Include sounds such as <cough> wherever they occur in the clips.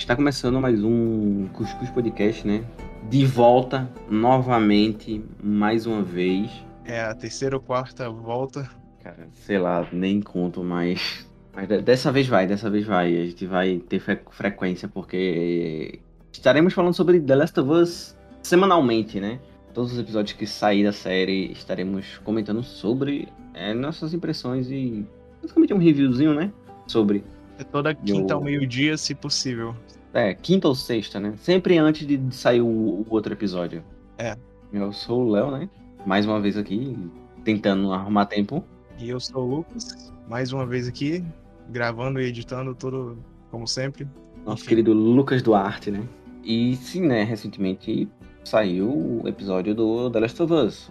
Está começando mais um Cuscuz Podcast, né? De volta novamente, mais uma vez. É a terceira ou quarta volta. Cara, sei lá, nem conto mais. Mas dessa vez vai, dessa vez vai. A gente vai ter fre frequência, porque estaremos falando sobre The Last of Us semanalmente, né? Todos os episódios que sair da série estaremos comentando sobre é, nossas impressões e basicamente um reviewzinho, né? Sobre. É toda quinta ao meio-dia, se possível. É, quinta ou sexta, né? Sempre antes de sair o, o outro episódio. É. Eu sou o Léo, né? Mais uma vez aqui, tentando arrumar tempo. E eu sou o Lucas, mais uma vez aqui, gravando e editando tudo como sempre. Nosso Enfim. querido Lucas Duarte, né? E sim, né? Recentemente saiu o episódio do The Last of Us.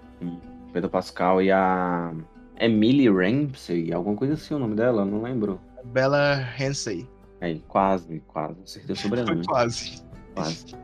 Pedro Pascal e a Emily Ramsey, alguma coisa assim o nome dela, não lembro. Bella Ramsey. É, quase, quase. Acertei o sobrenome. quase. Quase.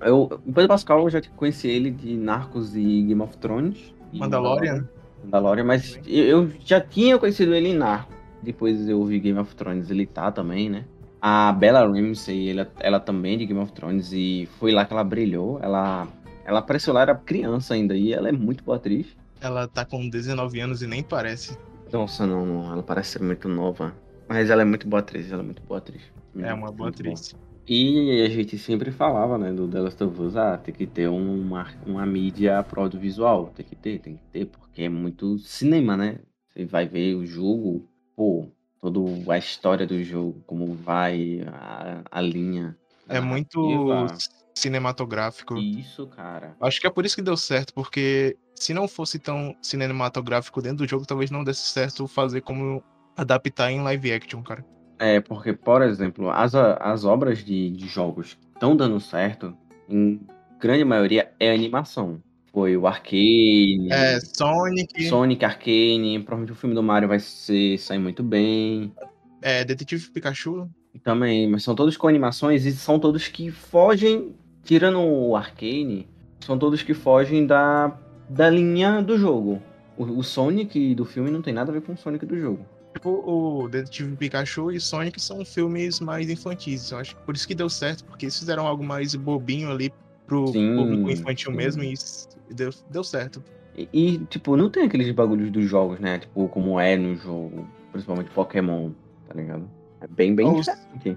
Eu, o Pedro Pascal, eu já conheci ele de Narcos e Game of Thrones. Mandalorian? Mandalorian, mas eu já tinha conhecido ele em Narcos. Depois eu vi Game of Thrones, ele tá também, né? A Bella Ramsey, ela, ela também é de Game of Thrones e foi lá que ela brilhou. Ela, ela apareceu lá, era criança ainda e ela é muito boa atriz. Ela tá com 19 anos e nem parece. Nossa, não, não, ela parece ser muito nova. Mas ela é muito boa atriz, ela é muito boa atriz. É uma boa atriz. Bom. E a gente sempre falava, né, do The Last of Us, ah, tem que ter uma, uma mídia pro audiovisual, tem que ter, tem que ter, porque é muito cinema, né? Você vai ver o jogo, pô, toda a história do jogo, como vai, a, a linha. É muito cinematográfico. Isso, cara. Acho que é por isso que deu certo, porque se não fosse tão cinematográfico dentro do jogo, talvez não desse certo fazer como adaptar em live action, cara. É, porque, por exemplo, as, as obras de, de jogos estão dando certo, em grande maioria é animação. Foi o Arcane. É, Sonic. Sonic, Arcane. Provavelmente o filme do Mario vai ser, sair muito bem. É, Detetive Pikachu. Também, mas são todos com animações e são todos que fogem, tirando o Arcane, são todos que fogem da, da linha do jogo. O, o Sonic do filme não tem nada a ver com o Sonic do jogo. Tipo, o Detetive Pikachu e Sonic são filmes mais infantis. Eu acho que por isso que deu certo, porque eles fizeram algo mais bobinho ali pro sim, público infantil sim. mesmo e deu, deu certo. E, e, tipo, não tem aqueles bagulhos dos jogos, né? Tipo, como é no jogo, principalmente Pokémon, tá ligado? É bem, bem Os.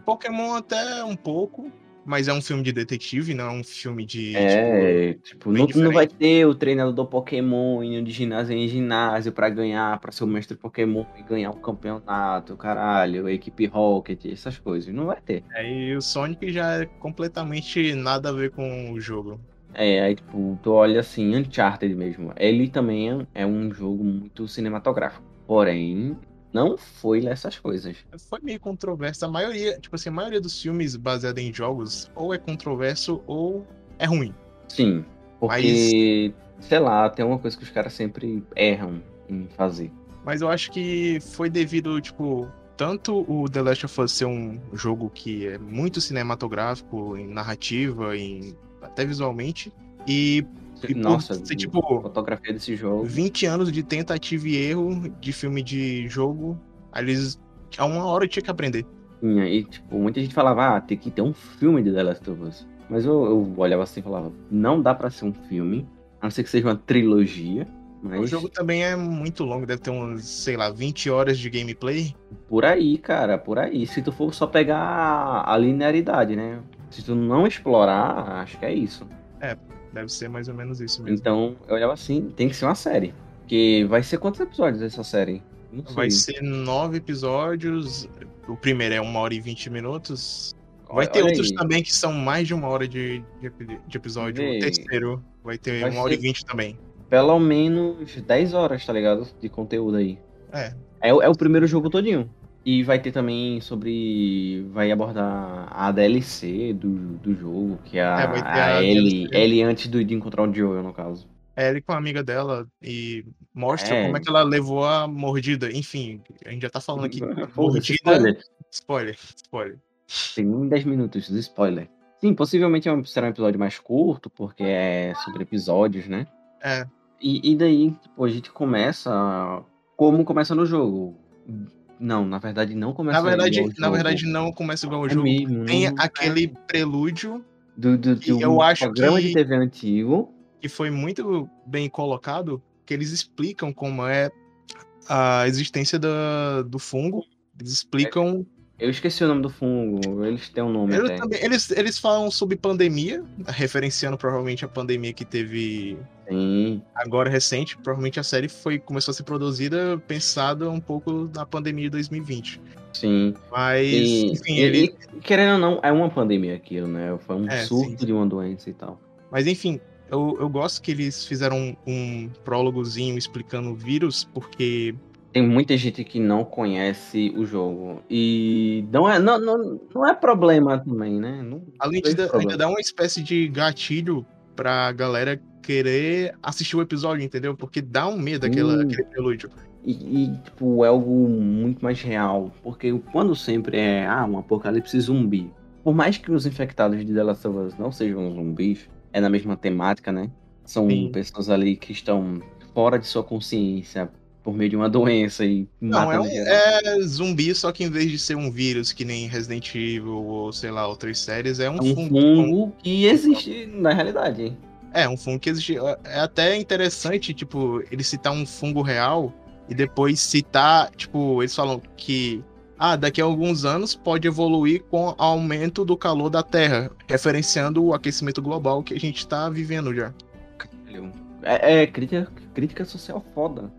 Pokémon até um pouco, mas é um filme de detetive, não é um filme de. É, tipo, tipo não, não, vai ter o treinador do Pokémon indo de ginásio em ginásio para ganhar, para ser o mestre Pokémon e ganhar um campeonato, caralho, a equipe Rocket, essas coisas. Não vai ter. É, e o Sonic já é completamente nada a ver com o jogo. É, aí, tipo, tu olha assim, Uncharted mesmo. Ele também é um jogo muito cinematográfico. Porém, não foi nessas coisas. Foi meio controverso. A maioria, tipo assim, a maioria dos filmes baseados em jogos ou é controverso ou é ruim. Sim. Porque, Mas... sei lá, tem uma coisa que os caras sempre erram em fazer. Mas eu acho que foi devido, tipo, tanto o The Last of Us ser um jogo que é muito cinematográfico, em narrativa, em até visualmente, e e Nossa, ser, tipo, fotografia desse jogo. 20 anos de tentativa e erro de filme de jogo. Aí eles. A uma hora tinha que aprender. Sim, e tipo, muita gente falava, ah, tem que ter um filme de The Last of Us. Mas eu, eu olhava assim e falava, não dá para ser um filme, a não ser que seja uma trilogia. Mas... O jogo também é muito longo, deve ter uns, sei lá, 20 horas de gameplay. Por aí, cara, por aí. Se tu for só pegar a linearidade, né? Se tu não explorar, acho que é isso. É, Deve ser mais ou menos isso mesmo. Então, eu olhava assim, tem que ser uma série. Porque vai ser quantos episódios essa série? Vai ser nove episódios. O primeiro é uma hora e vinte minutos. Vai olha, ter outros aí. também que são mais de uma hora de, de, de episódio. Vê. O terceiro vai ter vai uma hora e vinte também. Pelo menos 10 horas, tá ligado? De conteúdo aí. É. É, é o primeiro jogo todinho. E vai ter também sobre. Vai abordar a DLC do, do jogo, que é a, é, a, a Ellie, Ellie antes do, de encontrar o Joel, no caso. É Ellie com a amiga dela e mostra é. como é que ela levou a mordida. Enfim, a gente já tá falando aqui. <laughs> mordida. Spoiler. Spoiler, spoiler. Tem nem 10 minutos de spoiler. Sim, possivelmente é será um episódio mais curto, porque é sobre episódios, né? É. E, e daí, tipo, a gente começa como começa no jogo Não, na verdade não começa Na verdade, igual na verdade não começa igual o É jogo. mesmo, Tem não- aquele prelúdio do, do, um eu acho programa que- de TV antigo. que foi muito bem colocado, que eles explicam como é a existência da, do fungo. Eles explicam. Eu esqueci o nome do fungo, eles têm um nome também- eles, eles falam sobre pandemia, referenciando provavelmente a pandemia que teve Sim. agora recente. Provavelmente a série foi, começou a ser produzida pensada um pouco na pandemia de 2020. Sim. Mas, E, enfim, e- ele, e, querendo ou não, é uma pandemia aquilo, né? Foi um É, surto sim. de uma doença e tal. Mas enfim, eu, eu gosto que eles fizeram um, um prólogozinho explicando o vírus, porque Tem muita gente que não conhece o jogo. E não é, não, não, não é problema também, né? Não, além de da- ainda dá uma espécie de gatilho pra galera querer assistir o episódio, entendeu? Porque dá um medo aquela, Hum. aquele prelúdio. E, e, tipo, é algo muito mais real. Porque quando sempre é, ah, um apocalipse zumbi. Por mais que os infectados de The Last of Us não sejam zumbis, é na mesma temática, né? São Sim. pessoas ali que estão fora de sua consciência por meio de uma doença e Não, é, um, geral. é zumbi, só que em vez de ser um vírus que nem Resident Evil ou sei lá, outras séries, é um, É um fungo. fungo que existe na realidade. É, um fungo que existe. É até interessante, tipo, ele citar um fungo real e depois citar, tipo, eles falam que ah, daqui a alguns anos pode evoluir com aumento do calor da Terra, referenciando o aquecimento global que a gente tá vivendo já. É, é crítica, crítica social foda.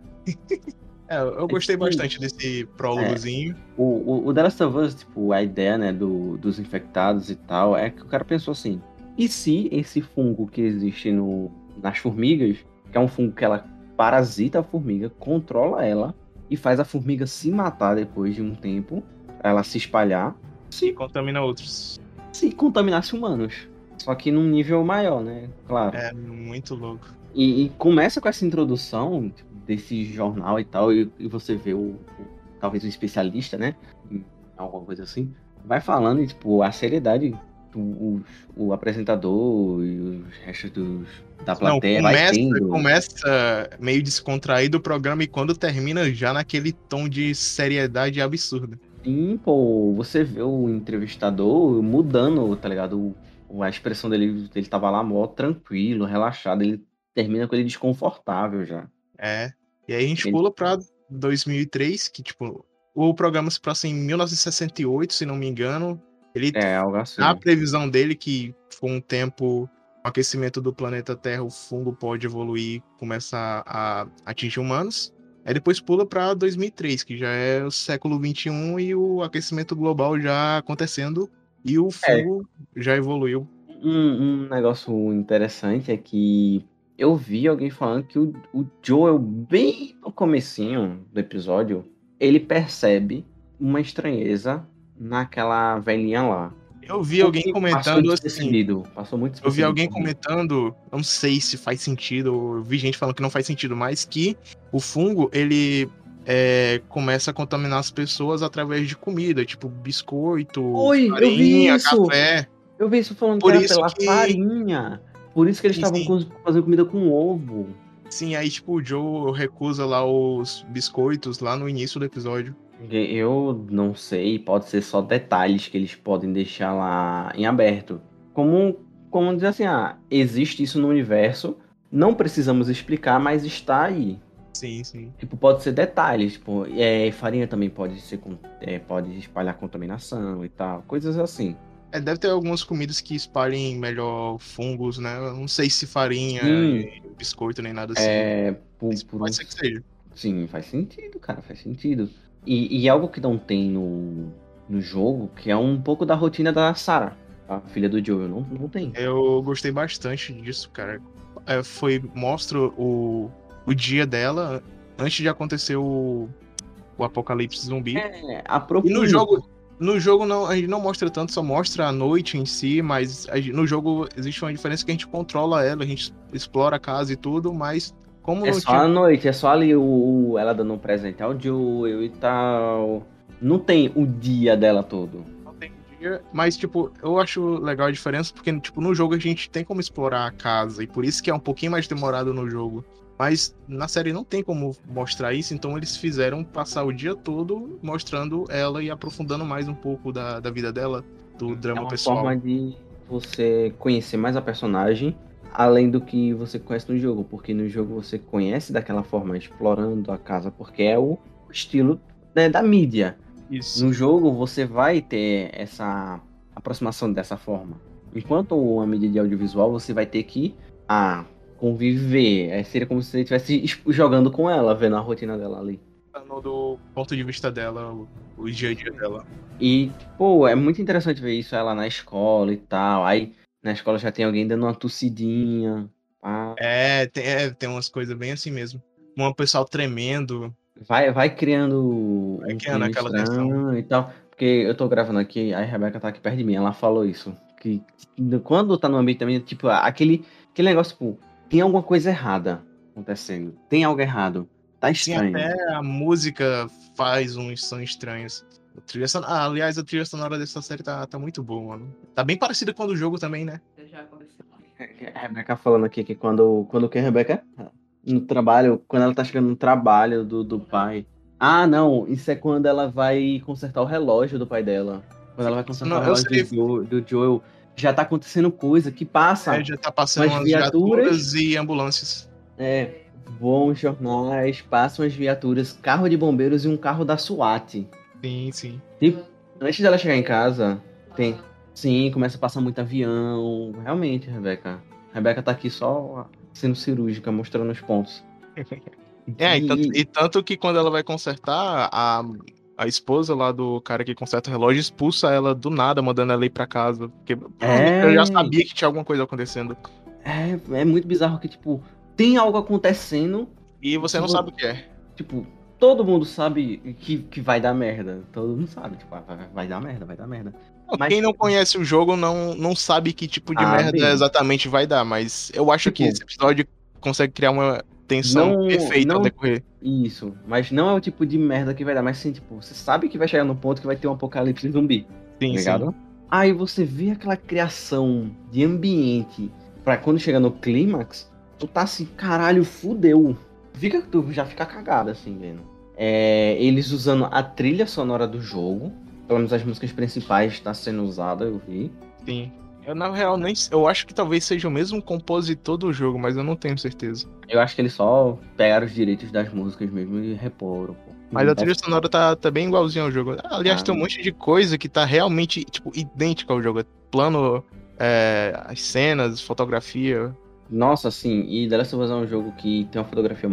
É, eu gostei tipo- bastante desse prólogozinho. O, o, o The Last of Us, tipo, a ideia, né, do, dos infectados e tal, é que o cara pensou assim, e se esse fungo que existe no, nas formigas, que é um fungo que ela parasita a formiga, controla ela e faz a formiga se matar depois de um tempo, ela se espalhar, E contamina outros. se contaminasse humanos. Só que num nível maior, né? Claro. É muito louco. E, e começa com essa introdução tipo, desse jornal e tal, e, e você vê o, o- talvez um especialista, né? Alguma coisa assim, vai falando e, tipo, a seriedade, o, o, apresentador e os restos dos, da Não, plateia vai começa, tendo. começa meio descontraído o programa e quando termina já naquele tom de seriedade absurda. Sim, pô, você vê o entrevistador mudando, tá ligado? O- a expressão dele, ele tava lá mó tranquilo, relaxado, ele termina com ele desconfortável já. É. E aí a gente pula pra 2003, que tipo, o programa se passa em 1968, se não me engano. Ele É, algo assim. a previsão dele que com o tempo o aquecimento do planeta Terra, o fungo pode evoluir, começar a atingir humanos. Aí depois pula pra 2003, que já é o século 21 e o aquecimento global já acontecendo e o É. fungo já evoluiu. Um, um negócio interessante é que eu vi alguém falando que o, o Joel, bem no comecinho do episódio, ele percebe uma estranheza naquela velhinha lá. Eu vi alguém Passou comentando assim, Passou muito Eu vi alguém comentando, não sei se faz sentido, ou eu vi gente falando que não faz sentido, mas que o fungo, ele é, começa a contaminar as pessoas através de comida, tipo biscoito, Oi, eu vi farinha, isso! café. Eu vi isso falando Por que era isso pela que- farinha. Por isso que eles estavam fazendo comida com ovo. Sim, aí tipo o Joe recusa lá os biscoitos lá no início do episódio. Eu não sei, pode ser só detalhes que eles podem deixar lá em aberto. Como, como dizer assim, ah, existe isso no universo, não precisamos explicar, mas está aí. Sim, sim. Tipo, pode ser detalhes, tipo, é, farinha também pode ser, com- é, pode espalhar contaminação e tal, coisas assim. É, deve ter algumas comidas que espalhem melhor fungos, né? Eu não sei se farinha, e biscoito, nem nada assim. É, por, por pode um- ser que seja. Sim, faz sentido, cara, faz sentido. E, e algo que não tem no, no jogo, que é um pouco da rotina da Sarah, a filha do Joel, não, não tem. Eu gostei bastante disso, cara. É, foi mostra o, o dia dela antes de acontecer o, o apocalipse zumbi. É, a E propina. no jogo, no jogo não, a gente não mostra tanto, só mostra a noite em si, mas gente- no jogo existe uma diferença que a gente controla ela, a gente explora a casa e tudo, mas como É só a noite, é só ali o, o- ela dando um presente ao Joel e tal. Não tem o dia dela todo. não tem dia, mas tipo, eu acho legal a diferença porque tipo no jogo a gente tem como explorar a casa e por isso que é um pouquinho mais demorado no jogo. Mas na série não tem como mostrar isso, então eles fizeram passar o dia todo mostrando ela e aprofundando mais um pouco da, da vida dela, do drama é uma pessoal. forma de você conhecer mais a personagem, além do que você conhece no jogo, porque no jogo você conhece daquela forma, explorando a casa, porque é o estilo né, da mídia. Isso. No jogo você vai ter essa aproximação dessa forma. Enquanto uma mídia de audiovisual, você vai ter que ah, conviver. É, seria como se você estivesse jogando com ela, vendo a rotina dela ali. Do ponto de vista dela, o, o dia a dia dela. E, pô, é muito interessante ver isso ela na escola e tal. Aí na escola já tem alguém dando uma tossidinha. Ah. É, tem, é, tem umas coisas bem assim mesmo. Um pessoal tremendo. Vai, vai criando. Vai criando um aquela tensão. E tal. Porque eu tô gravando aqui, aí a Rebeca tá aqui perto de mim, ela falou isso. Que quando tá no ambiente também, tipo, aquele, aquele negócio, tipo, tem alguma coisa errada acontecendo. Tem algo errado. Tá estranho. Sim, até a música faz uns sons estranhos. A trilha sonora, ah, aliás, a trilha sonora dessa série tá, tá muito boa, mano. Tá bem parecida com a do jogo também, né? Já aconteceu. A Rebeca falando aqui que quando, quando que a Rebeca? No trabalho, quando ela tá chegando no trabalho do, do pai. Ah, não, isso é quando ela vai consertar o relógio do pai dela. Quando ela vai consertar não, o relógio do, do Joel já tá acontecendo coisa que passa. É, já tá passando umas viaturas, viaturas e ambulâncias. É, voam jornais, passam as viaturas, carro de bombeiros e um carro da SWAT. Sim, sim. E antes dela chegar em casa, tem. Sim, começa a passar muito avião. Realmente, Rebeca. Rebeca tá aqui só sendo cirúrgica, mostrando os pontos. <laughs> é, e tanto, e tanto que quando ela vai consertar, a, a esposa lá do cara que conserta o relógio expulsa ela do nada, mandando ela ir pra casa. Porque é... eu já sabia que tinha alguma coisa acontecendo. É, é muito bizarro que, tipo, tem algo acontecendo. E você não tipo, sabe o que é. Tipo, todo mundo sabe que, que vai dar merda. Todo mundo sabe, tipo, ah, vai, vai dar merda, vai dar merda. Mas... Quem não conhece o jogo não, não sabe que tipo de ah, merda bem. exatamente vai dar, mas eu acho tipo, que esse episódio consegue criar uma tensão não, perfeita não, ao decorrer. Isso, mas não é o tipo de merda que vai dar, mas sim, tipo, você sabe que vai chegar no ponto que vai ter um apocalipse zumbi. Sim, tá ligado? Sim. Aí você vê aquela criação de ambiente para quando chega no clímax, tu tá assim, caralho, fudeu. Fica, tu já fica cagado assim, vendo. É, eles usando a trilha sonora do jogo, pelo menos as músicas principais está sendo usada, eu vi. Sim. Eu, na real, nem. Eu acho que talvez seja o mesmo compositor do jogo, mas eu não tenho certeza. Eu acho que eles só pegaram os direitos das músicas mesmo e reporam. Pô. Mas a trilha sonora tá, tá bem igualzinha ao jogo. Aliás, ah, tem um monte de coisa que tá realmente, tipo, idêntica ao jogo. Plano, é, as cenas, fotografia. Nossa, sim. E The Last of Us é um jogo que tem uma fotografia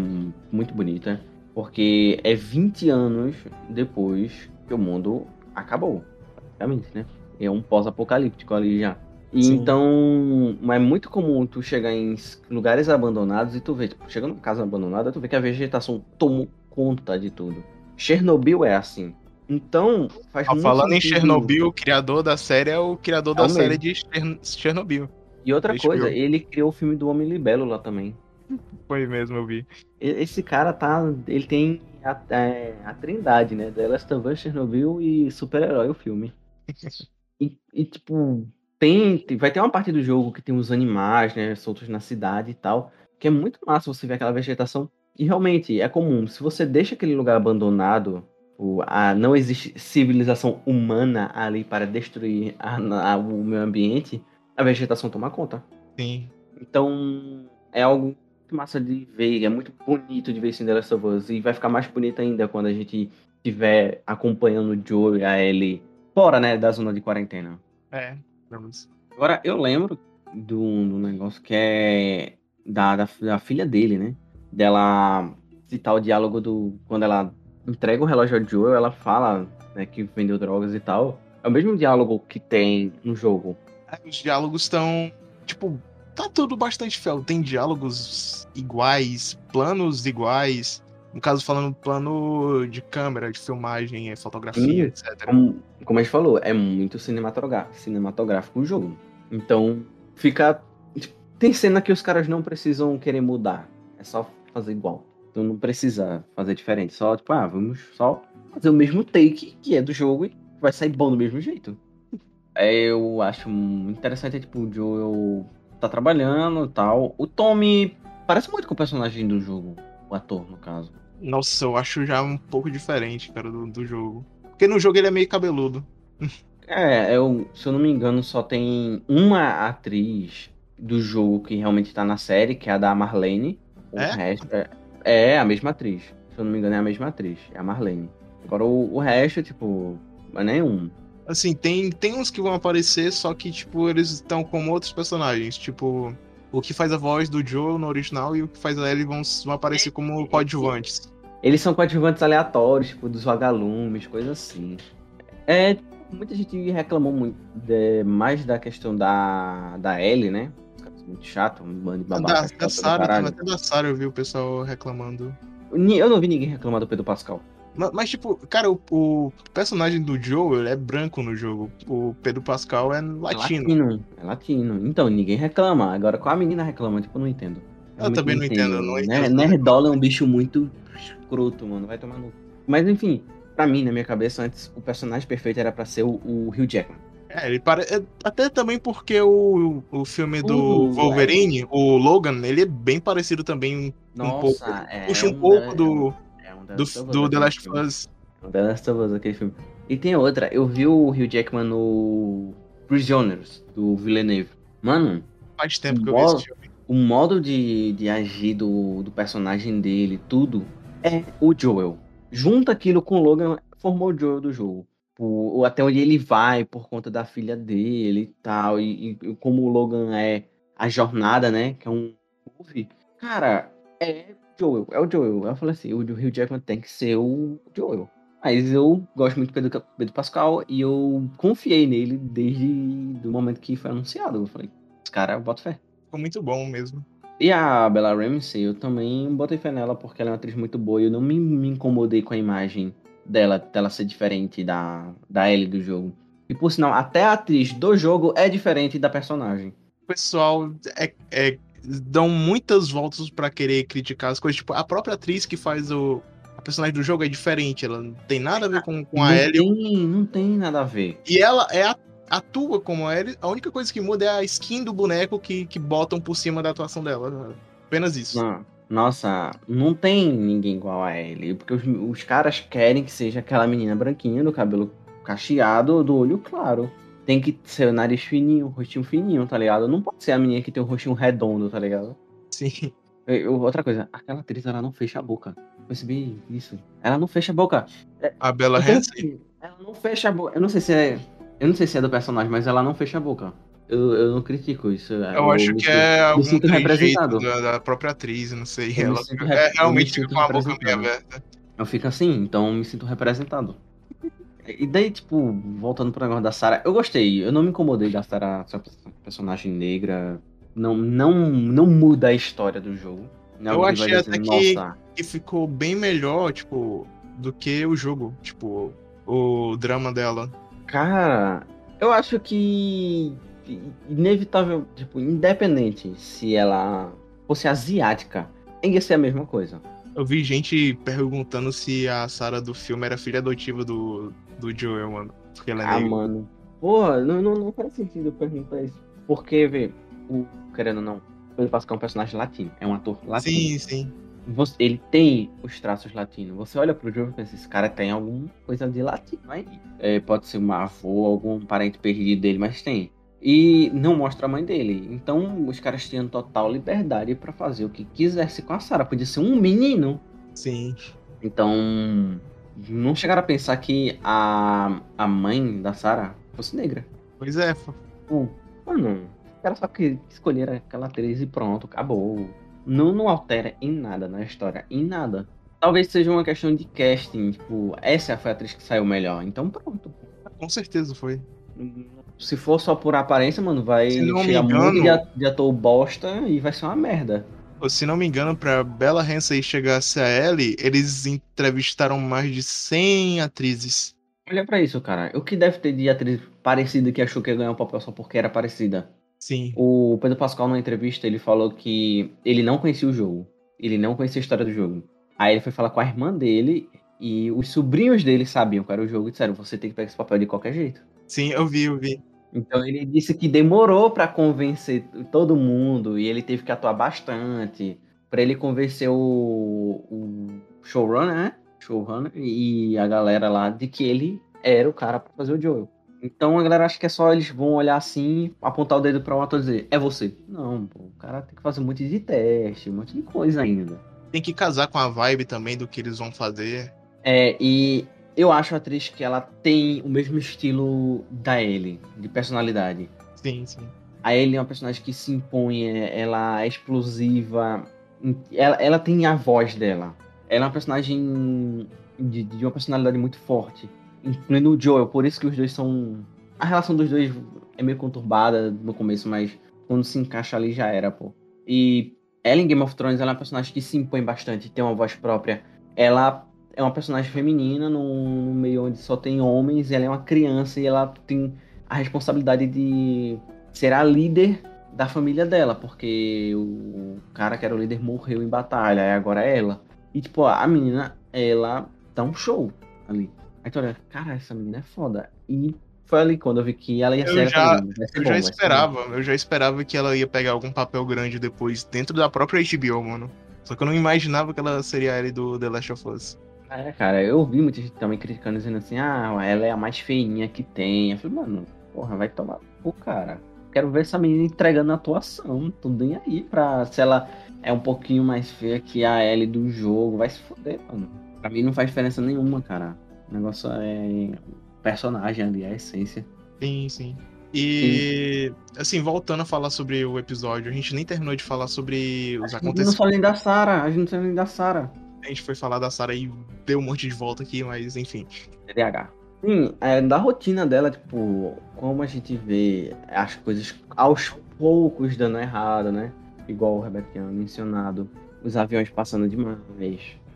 muito bonita. Porque é 20 anos depois que o mundo acabou. Praticamente, né? É um pós-apocalíptico ali já. E Sim. então, é muito comum tu chegar em lugares abandonados e tu vê, tipo, chega numa casa abandonada, tu vê que a vegetação tomou conta de tudo. Chernobyl é assim. Então, faz ah, muito Falando sentido. em Chernobyl, o criador da série é o criador é da série de Chernobyl. E outra coisa, ele criou o filme do Homem Libelo lá também. Foi mesmo, eu vi. Esse cara tá. Ele tem a, a, é, a trindade, né? The Last of Us, Chernobyl e super-herói o filme. <laughs> e, e, tipo, tem, vai ter uma parte do jogo que tem os animais, né, soltos na cidade e tal, que é muito massa você ver aquela vegetação. E realmente é comum, se você deixa aquele lugar abandonado, o, a, não existe civilização humana ali para destruir a, a, o meio ambiente, a vegetação toma conta. Sim. Então é algo muito massa de ver, é muito bonito de ver Last of Us, e vai ficar mais bonito ainda quando a gente estiver acompanhando o Joe e a Ellie fora, né, da zona de quarentena. É, Agora, eu lembro do, do negócio que é da, da, da, filha dele, né? Dela citar o diálogo do. Quando ela entrega o relógio ao Joel, ela fala né, que vendeu drogas e tal. É o mesmo diálogo que tem no jogo. É, os diálogos estão. Tipo, tá tudo bastante fel. Tem diálogos iguais, planos iguais. No caso, falando plano de câmera, de filmagem, fotografia, Sim, etc. Como, como a gente falou, é muito cinematográfico, cinematográfico o jogo. Então, fica. Tipo, tem cena que os caras não precisam querer mudar. É só fazer igual. Então não precisa fazer diferente. Só, tipo, ah, vamos só fazer o mesmo take que é do jogo e vai sair bom do mesmo jeito. É, eu acho interessante, tipo, o Joel tá trabalhando e tal. O Tommy parece muito com o personagem do jogo, o ator, no caso. Nossa, eu acho já um pouco diferente, cara, do, do jogo. Porque no jogo ele é meio cabeludo. É, eu, se eu não me engano, só tem uma atriz do jogo que realmente tá na série, que é a da Marlene. O É? resto é, é a mesma atriz. Se eu não me engano, é a mesma atriz. É a Marlene. Agora o, o resto, tipo, é nenhum. Assim, tem, tem uns que vão aparecer, só que, tipo, eles estão como outros personagens. Tipo, o que faz a voz do Joe no original e o que faz a Ellie vão, vão aparecer como coadjuvantes. Eles são coadjuvantes aleatórios, tipo, dos vagalumes, coisas assim. É, muita gente reclamou muito de- mais da questão da, da Ellie, né? Muito chato, um bando de babaca. Da, da Sarah, até da Sarah eu vi o pessoal reclamando. Eu não vi ninguém reclamar do Pedro Pascal. Mas, mas, tipo, cara, o, o personagem do Joe ele é branco no jogo. O Pedro Pascal é É latino. latino. É latino. Então, ninguém reclama. Agora, qual a menina reclama? Tipo, eu não entendo. Eu também não entendo, não Né- entendo. Nerdola é um bicho muito escroto, mano. Vai tomar no. Mas enfim, pra mim, na minha cabeça, antes, o personagem perfeito era pra ser o, o Hugh Jackman. É, ele pare... é, Até também porque o, o filme do Uh, Wolverine, o Logan, ele é bem parecido também. Nossa, pouco- é. Puxa um um pouco da- do, é um do, do The Last of. Us. Um The Last of Us, aquele filme. E tem outra, eu vi o Hugh Jackman no Prisoners, do Villeneuve. Mano, Faz tempo que eu vi esse filme. o modo de, de agir do, do personagem dele, tudo, é o Joel. Junta aquilo com o Logan, formou o Joel do jogo. O, até onde ele vai por conta da filha dele e tal. E, e como o Logan é a jornada, né? Que é um movie. Cara, é Joel. É o Joel. Eu falei assim, o Hugh Jackman tem que ser o Joel. Mas eu gosto muito do Pedro, Pascal e eu confiei nele desde o momento que foi anunciado. Eu falei, os caras, boto fé. Ficou muito bom mesmo. E a Bella Ramsey, eu também botei fé nela porque ela é uma atriz muito boa e eu não me, me incomodei com a imagem dela, dela ser diferente da, da Ellie do jogo. E por sinal, até a atriz do jogo é diferente da personagem. O pessoal é, é- dão muitas voltas pra querer criticar as coisas. Tipo, a própria atriz que faz o. A personagem do jogo é diferente, ela não tem nada a ver com, com a não, Ellie. tem, não tem nada a ver. E ela é a- atua como a Ellie. A única coisa que muda é a skin do boneco que, que botam por cima da atuação dela. Apenas isso. Não, nossa, não tem ninguém igual a Ellie. Porque os, os caras querem que seja aquela menina branquinha, do cabelo cacheado, do olho claro. Tem que ser o nariz fininho, o rostinho fininho, tá ligado? Não pode ser a menina que tem o rostinho redondo, tá ligado? Sim. Eu- outra coisa, aquela atriz ela não fecha a boca. Percebi isso. Ela não fecha a boca. A Bella Então, Ramsey. assim, ela não fecha a boca. Eu não sei se é. Eu não sei se é do personagem, mas ela não fecha a boca. Eu, eu não critico isso. Eu acho me que sinto- é algum sinto representado. da, da própria atriz, não sei. Eu Ela sinto é, eu realmente me fica com a boca meio aberta. Eu fico assim, então eu me sinto representado. E daí, tipo, voltando pro negócio da Sarah, eu gostei. Eu não me incomodei da Sarah ser uma personagem negra. Não, não, não muda a história do jogo. Não é Eu que achei dizer, até que- Nossa, E ficou bem melhor, tipo, do que o jogo. Tipo, o drama dela. Cara, eu acho que inevitável, tipo, independente se ela fosse asiática, ia ser a mesma coisa. Eu vi gente perguntando se a Sarah do filme era filha adotiva do, do Joel, mano. Porque ela é Ah, negra. mano. Porra, não, não, não faz sentido perguntar isso. Porque, vê, o, querendo ou não, o Pedro Pascal é um personagem latino, é um ator latino. Sim, sim. Você- ele tem os traços latinos. Você olha pro jogo e pensa, esse cara tem alguma coisa de latino aí. É, pode ser uma avô, algum parente perdido dele, mas tem. E não mostra a mãe dele. Então os caras tinham total liberdade pra fazer o que quisesse com a Sarah. Podia ser um menino. Sim. Então não chegaram a pensar que a, a mãe da Sarah fosse negra. Pois é, fo- Tipo, mano, caras só que escolheram aquela atriz e pronto, acabou. Não, não altera em nada na história, em nada. Talvez seja uma questão de casting, tipo, essa foi a atriz que saiu melhor, então pronto. com certeza foi. Se for só por aparência, mano, vai chegar engano- muito de ator bosta e vai ser uma merda. Se não me engano, pra Bella Ramsey chegar a ser a Ellie, eles entrevistaram mais de 100 atrizes. Olha pra isso, cara. O que deve ter de atriz parecida que achou que ia ganhar um papel só porque era parecida? Sim. O Pedro Pascal, na entrevista, ele falou que ele não conhecia o jogo. Ele não conhecia a história do jogo. Aí ele foi falar com a irmã dele e os sobrinhos dele sabiam qual era o jogo e disseram: você tem que pegar esse papel de qualquer jeito. Sim, eu vi, eu vi. Então ele disse que demorou pra convencer todo mundo e ele teve que atuar bastante. Pra ele convencer o, o showrunner, né? Showrunner e a galera lá de que ele era o cara pra fazer o Joel. Então a galera acha que é só eles vão olhar assim, apontar o dedo para o ator e dizer, é você. Não, pô, o cara tem que fazer um monte de teste, um monte de coisa ainda. Tem que casar com a vibe também do que eles vão fazer. É, e eu acho a atriz que ela tem o mesmo estilo da Ellie, de personalidade. Sim, sim. A Ellie é uma personagem que se impõe, é, ela é explosiva, ela, ela tem a voz dela. Ela é uma personagem de, de uma personalidade muito forte incluindo o Joel, por isso que os dois são. A relação dos dois é meio conturbada no começo, mas quando se encaixa ali já era, pô. E ela em Game of Thrones ela é uma personagem que se impõe bastante, tem uma voz própria. Ela é uma personagem feminina num meio onde só tem homens, ela é uma criança e ela tem a responsabilidade de ser a líder da família dela, porque o cara que era o líder morreu em batalha, e agora é ela. E tipo, a menina, ela dá um show ali. Aí tu olha, cara, essa menina é foda. E foi ali quando eu vi que ela ia ser. Eu já, eu bom, já esperava, eu já esperava que ela ia pegar algum papel grande depois dentro da própria HBO, mano. Só que eu não imaginava que ela seria a do The Last of Us. É, cara, eu vi muita gente também criticando, dizendo assim, ah, ela é a mais feinha que tem. Eu falei, mano, porra, vai tomar o cara. Quero ver essa menina entregando a atuação. Tô nem aí pra se ela é um pouquinho mais feia que a Ellie do jogo. Vai se foder, mano. Pra mim não faz diferença nenhuma, cara. O negócio é personagem ali, a essência. Sim, sim. E, sim. assim, voltando a falar sobre o episódio, a gente nem terminou de falar sobre os acontecimentos. A gente não falou nem da Sarah, a gente não falou nem da Sarah. A gente foi falar da Sarah e deu um monte de volta aqui, mas enfim. TDAH. Sim, é, da rotina dela, tipo, como a gente vê as coisas aos poucos dando errado, né? Igual o Rebeca tinha mencionado. Os aviões passando demais,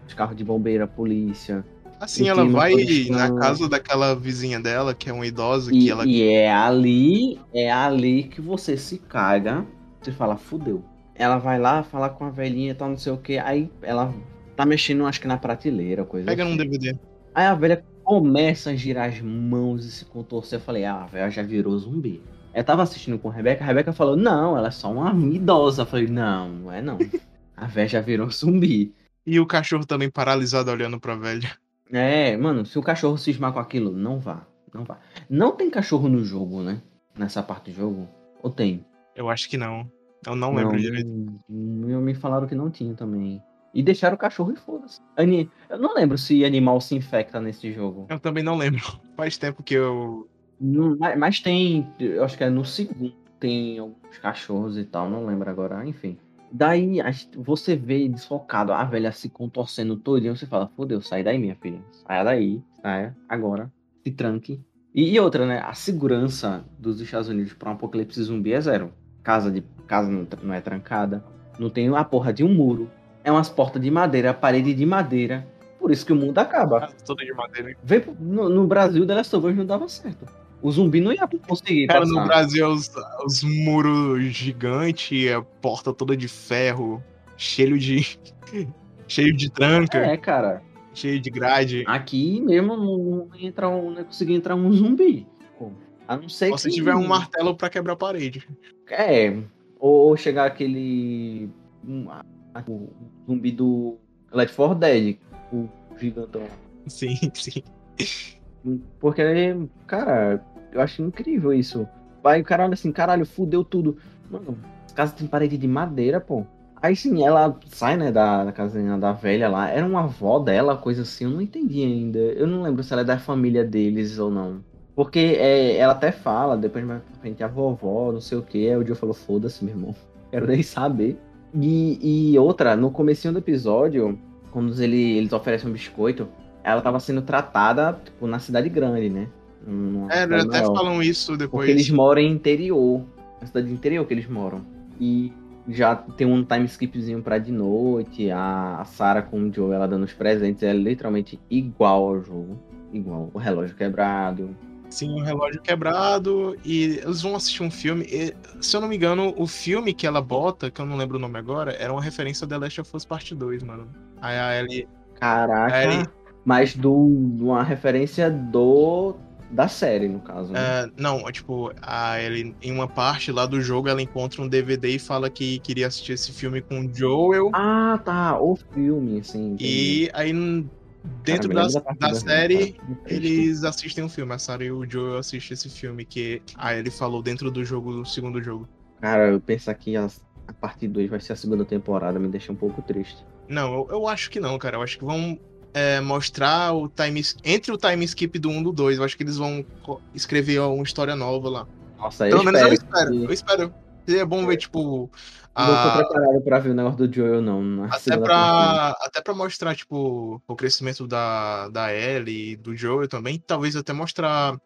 os carros de bombeiro, a polícia, Assim, ela vai na casa daquela vizinha dela, que é uma idosa, e, que ela. E é ali, é ali que você se caga, você fala, fudeu. Ela vai lá falar com a velhinha e tal, não sei o que, aí ela tá mexendo, acho que na prateleira, coisa Pega assim. num DVD. Aí a velha começa a girar as mãos e se contorcer. Eu falei, ah, a velha já virou zumbi. Eu tava assistindo com a Rebeca, a Rebeca falou, não, ela é só uma idosa. Eu falei, não, não é não. <laughs> a velha já virou zumbi. E o cachorro também paralisado olhando pra velha. É, mano, se o cachorro cismar com aquilo, não vá. Não vá. Não tem cachorro no jogo, né? Nessa parte do jogo. Ou tem? Eu acho que não. Eu não lembro não, direito. Me falaram que não tinha também. E deixaram o cachorro e foda-se. Eu não lembro se animal se infecta nesse jogo. Eu também não lembro. <laughs> Faz tempo que eu. Não, mas tem. Eu acho que é no segundo. Tem alguns cachorros e tal. Não lembro agora. Enfim. Daí você vê desfocado a velha se contorcendo todinho, você fala, fodeu, sai daí, minha filha. Saia daí, saia, agora, se tranque. E, e outra, né? A segurança dos Estados Unidos para um apocalipse zumbi é zero. Casa, de, casa não, não é trancada, não tem a porra de um muro. É umas portas de madeira, parede de madeira. Por isso que o mundo acaba. Toda de madeira. No, no Brasil, The Last of Us não dava certo. O zumbi não ia conseguir Cara, passar. no Brasil, os, os muros gigantes, a porta toda de ferro, cheio de. <laughs> cheio de tranca. É, cara. Cheio de grade. Aqui mesmo não, entra um, não conseguir entrar um zumbi. A não ser Ou que. se tiver um martelo para quebrar a parede. É. Ou chegar aquele. Um, o zumbi do Left 4 Dead, o gigantão. Sim, <laughs> sim. Porque, cara, eu acho incrível isso. Vai o cara olha assim, caralho, fudeu tudo. Mano, casa tem parede de madeira, pô. Aí sim, ela sai, né, da, da casinha da velha lá. Era uma avó dela, coisa assim, eu não entendi ainda. Eu não lembro se ela é da família deles ou não. Porque é, ela até fala, depois mais pra frente, a vovó, não sei o que. Aí o Joe falou, foda-se, meu irmão. <laughs> Quero nem saber. E, e outra, no começo do episódio, quando ele, eles oferecem um biscoito, ela tava sendo tratada, tipo, na cidade grande, né? É, até falam isso depois. Porque eles moram em interior. Na cidade interior que eles moram. E já tem um time skipzinho pra de noite. A, a Sarah com o Joe, ela dando os presentes, é literalmente igual ao jogo. Igual. O relógio quebrado. Sim, o relógio quebrado. E eles vão assistir um filme. E, se eu não me engano, o filme que ela bota, que eu não lembro o nome agora, era uma referência a The Last of Us Part 2, mano. Aí a Ellie. Caraca. A Ellie... Mas do, uma referência do da série, no caso. Né? É, não, é tipo, a Ellie, em uma parte lá do jogo, ela encontra um DVD e fala que queria assistir esse filme com o Joel. Ah, tá. O filme, sim. E aí, dentro Cara, da, da, da série, eles assistem um filme. A Sarah e o Joel assistem esse filme que a Ellie falou dentro do jogo, do segundo jogo. Cara, eu penso que a, a parte 2 vai ser a segunda temporada, me deixa um pouco triste. Não, eu, eu acho que não, cara. Eu acho que vão é, mostrar o time entre o time skip do 1 um do 2. Eu acho que eles vão escrever uma história nova lá. Nossa, Pelo menos eu espero. Que... Eu espero. Seria bom ver, tipo. A... Não tô preparado pra ver o negócio do Joel, não. Até pra, até pra mostrar, tipo, o crescimento da, da Ellie e do Joel também. Talvez até mostrar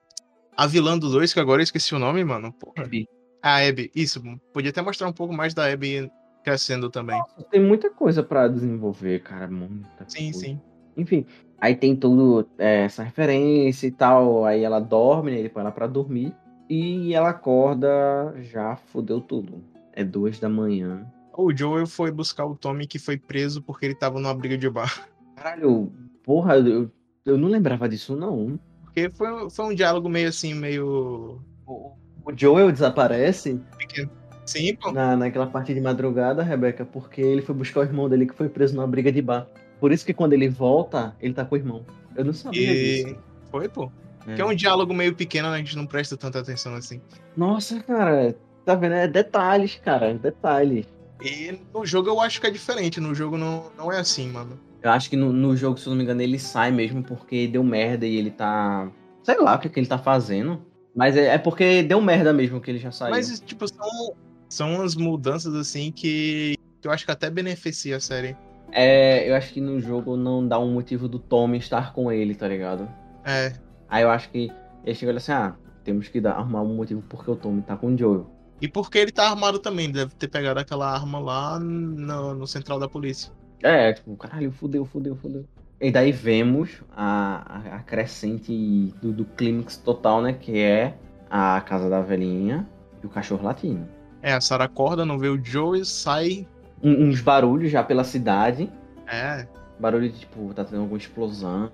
a vilã do 2, que agora eu esqueci o nome, mano. Porra. Abby. A Abby, isso. Podia até mostrar um pouco mais da Abby crescendo também. Nossa, tem muita coisa para desenvolver, cara. Muita sim, coisa. sim. Enfim, aí tem tudo é, essa referência e tal. Aí ela dorme, né? Ele põe ela pra dormir. E ela acorda, já fodeu tudo. É duas da manhã. O Joel foi buscar o Tommy que foi preso porque ele tava numa briga de bar. Caralho, porra, eu, eu não lembrava disso, não. Porque foi, foi um diálogo meio assim, meio. O, o Joel desaparece? Sim, pô. Na, naquela parte de madrugada, Rebeca, porque ele foi buscar o irmão dele que foi preso numa briga de bar. Por isso que quando ele volta, ele tá com o irmão. Eu não sabia e... disso. Foi, pô. É. Que é um diálogo meio pequeno, né? A gente não presta tanta atenção assim. Nossa, cara. Tá vendo? É detalhes, cara. Detalhes. E no jogo eu acho que é diferente. No jogo não, não é assim, mano. Eu acho que no, no jogo, se eu não me engano, ele sai mesmo porque deu merda e ele tá. Sei lá o que, é que ele tá fazendo. Mas é, é, porque deu merda mesmo que ele já saiu. Mas, tipo, são, são umas mudanças assim que, que eu acho que até beneficia a série. É, eu acho que no jogo não dá um motivo do Tommy estar com ele, tá ligado? É. Aí eu acho que ele chega assim, ah, temos que dar, arrumar um motivo porque o Tommy tá com o Joel. E porque ele tá armado também, deve ter pegado aquela arma lá no, no central da polícia. É, tipo, caralho, fudeu, fudeu, fudeu. E daí vemos a, a, crescente do, do clímax total, né? Que é a casa da velhinha e o cachorro latino. É, a Sarah acorda, não vê o Joe sai um, uns barulhos já pela cidade. É. Barulho de, tipo, tá tendo alguma explosão.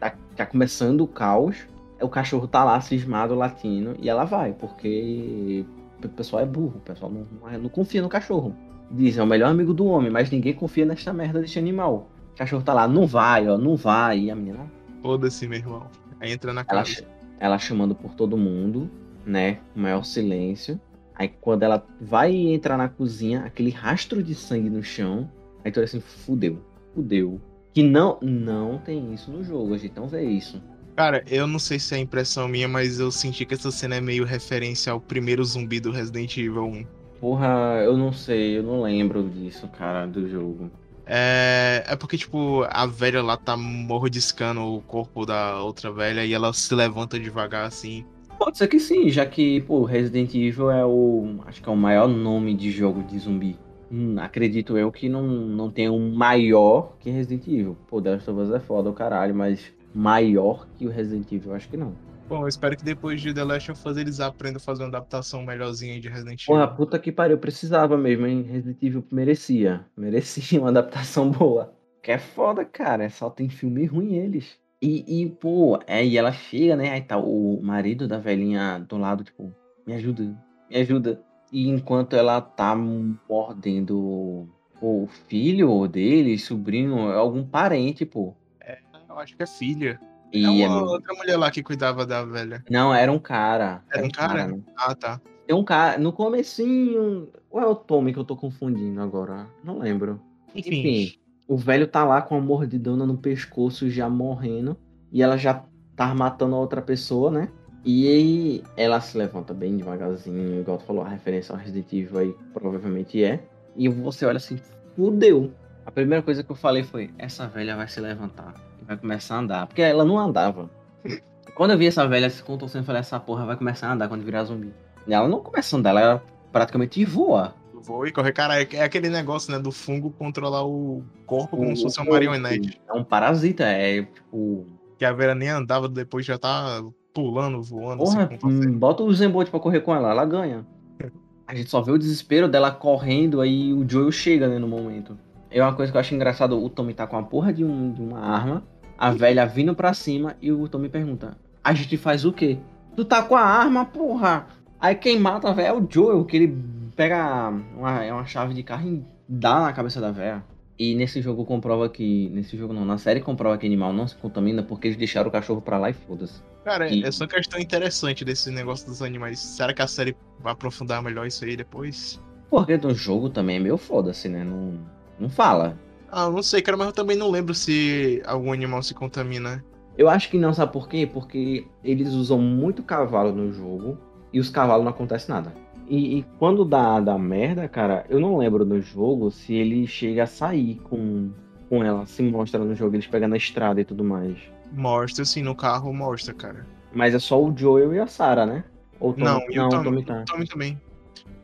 tá, tá começando o caos. O cachorro tá lá, cismado, latindo. E ela vai, porque o pessoal é burro. O pessoal não, não, confia no cachorro. Dizem, é o melhor amigo do homem, mas ninguém confia nesta merda deste animal. O cachorro tá lá, não vai, ó, não vai. E a menina. Foda-se, meu irmão. Aí entra na casa. Ela, ela chamando por todo mundo, né? O maior silêncio. Aí quando ela vai entrar na cozinha, aquele rastro de sangue no chão, aí tu olha assim, fudeu, fudeu. Que não, não tem isso no jogo, a gente não vê isso. Cara, eu não sei se é impressão minha, mas eu senti que essa cena é meio referência ao primeiro zumbi do Resident Evil 1. Porra, eu não sei, eu não lembro disso, cara, do jogo. É, é porque, tipo, a velha lá tá mordiscando o corpo da outra velha e ela se levanta devagar assim. Pode ser que sim, já que, pô, Resident Evil é o. Acho que é o maior nome de jogo de zumbi. Hum, acredito eu que não, não tem um maior que Resident Evil. Pô, The Last of Us é foda o caralho, mas maior que o Resident Evil, acho que não. Bom, eu espero que depois de The Last of Us eles aprendam a fazer uma adaptação melhorzinha de Resident Evil. Porra, puta que pariu, precisava mesmo, hein? Resident Evil merecia. Merecia uma adaptação <laughs> boa. Que é foda, cara. Só tem filme ruim eles. E, e, pô, é, e ela chega, né? Aí tá o marido da velhinha do lado, tipo, me ajuda, me ajuda. E enquanto ela tá mordendo o filho dele, sobrinho, algum parente, pô. É, eu acho que é filha. E é uma é... outra mulher lá que cuidava da velha. Não, era um cara. Era, era um cara? cara né? Ah, tá. Tem um cara, no comecinho... Ou é o Tommy que eu tô confundindo agora? Não lembro. Enfim, Enfim o velho tá lá com a mordidona no pescoço já morrendo. E ela já tá matando a outra pessoa, né? E ela se levanta bem devagarzinho, igual tu falou, a referência ao Resident Evil aí provavelmente é. E você olha assim, fudeu. A primeira coisa que eu falei foi, essa velha vai se levantar e vai começar a andar. Porque ela não andava. <laughs> quando eu vi essa velha se contorcendo, eu falei, essa porra vai começar a andar quando virar zumbi. E ela não começa a andar, ela praticamente voa voa e correr. Cara, é, é, aquele negócio, né, do fungo controlar o corpo como o se fosse uma marionete. É um parasita, é tipo. Que a Vera nem andava, depois já tá pulando, voando. Porra, assim, bota o Zembolt pra correr com ela, ela ganha. <laughs> A gente só vê o desespero dela correndo, aí o Joel chega, né, no momento. É uma coisa que eu acho engraçado, o Tommy tá com a porra de, um, de uma arma, a velha vindo pra cima, e o Tommy pergunta, A gente faz o quê? Tu tá com a arma, porra. Aí quem mata, velho, é o Joel, que ele pega uma, é uma chave de carro e dá na cabeça da véia. E nesse jogo comprova que. Nesse jogo não, na série comprova que animal não se contamina porque eles deixaram o cachorro pra lá e foda-se. Cara, E- essa questão interessante desse negócio dos animais. Será que a série vai aprofundar melhor isso aí depois? Porque no jogo também é meio foda-se, né? Não, não fala. Ah, não sei, cara, mas eu também não lembro se algum animal se contamina. Eu acho que não, sabe por quê? Porque eles usam muito cavalo no jogo e os cavalos não acontece nada. E, e quando dá, dá merda, cara, eu não lembro no jogo se ele chega a sair com, com ela, se mostra no jogo, eles pegam na estrada e tudo mais. Mostra, assim, no carro mostra, cara. Mas é só o Joel e a Sarah, né? Ou Tommy- Não, e o Tommy, Tommy tá. Tommy também.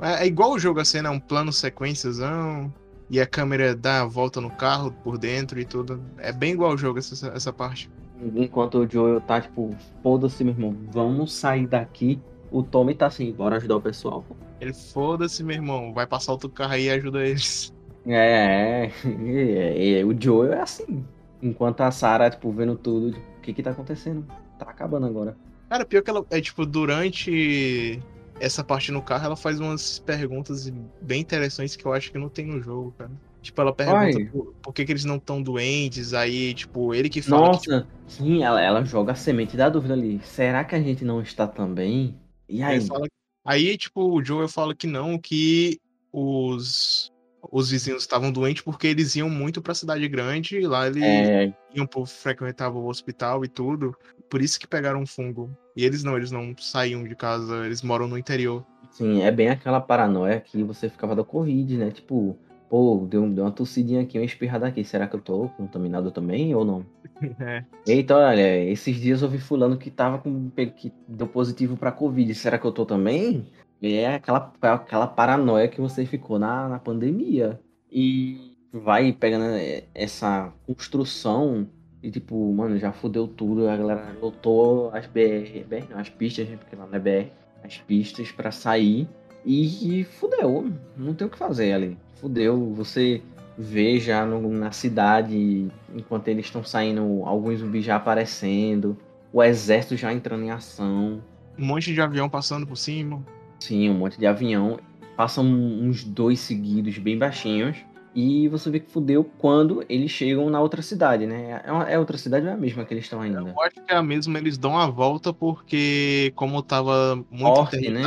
É, é igual o jogo, assim, né? Um plano sequênciazão. E a câmera dá a volta no carro por dentro e tudo. É bem igual o jogo, essa, essa parte. Enquanto o Joel tá tipo, foda-se, meu irmão, vamos sair daqui. O Tommy tá assim, bora ajudar o pessoal. Ele, foda-se, meu irmão. Vai passar outro carro aí e ajuda eles. É, é, é, é, o Joel é assim. Enquanto a Sarah, tipo, vendo tudo, tipo, o que que tá acontecendo? Tá acabando agora. Cara, pior que ela. É tipo, durante essa parte no carro, ela faz umas perguntas bem interessantes que eu acho que não tem no jogo, cara. Tipo, ela pergunta por, por que, que eles não estão doentes, aí, tipo, ele que fala que, tipo, Nossa, sim, ela, ela joga a semente da dúvida ali. Será que a gente não está também? E aí? Fala- aí, tipo, o Joel fala que não, que os, os vizinhos estavam doentes porque eles iam muito pra cidade grande e lá eles É, iam por frequentar o hospital e tudo. Por isso que pegaram fungo. E eles não, eles não saíam de casa, eles moram no interior. sim, é bem aquela paranoia que você ficava da Covid, né? Tipo, pô, deu, deu uma tossidinha aqui, uma espirrada aqui. Será que eu tô contaminado também ou não? <laughs> É. Eita, olha, esses dias eu vi fulano que tava com. que deu positivo pra Covid. Será que eu tô também? E é aquela, aquela paranoia que você ficou na, na pandemia. E vai pegando é, essa construção e tipo, mano, já fudeu tudo. A galera lotou as BR, BR não, as pistas, né, porque lá não é BR, as pistas pra sair. E fudeu, não tem o que fazer ali. Fudeu, você vê já no- na cidade, enquanto eles estão saindo, alguns zumbis já aparecendo, o exército já entrando em ação. Um monte de avião passando por cima. Sim, um monte de avião. Passam uns dois seguidos bem baixinhos. E você vê que fudeu quando eles chegam na outra cidade, né? É, uma- é outra cidade ou é a mesma que eles estão ainda? Eu acho que é a mesma, eles dão a volta porque, como tava muito Forte, né?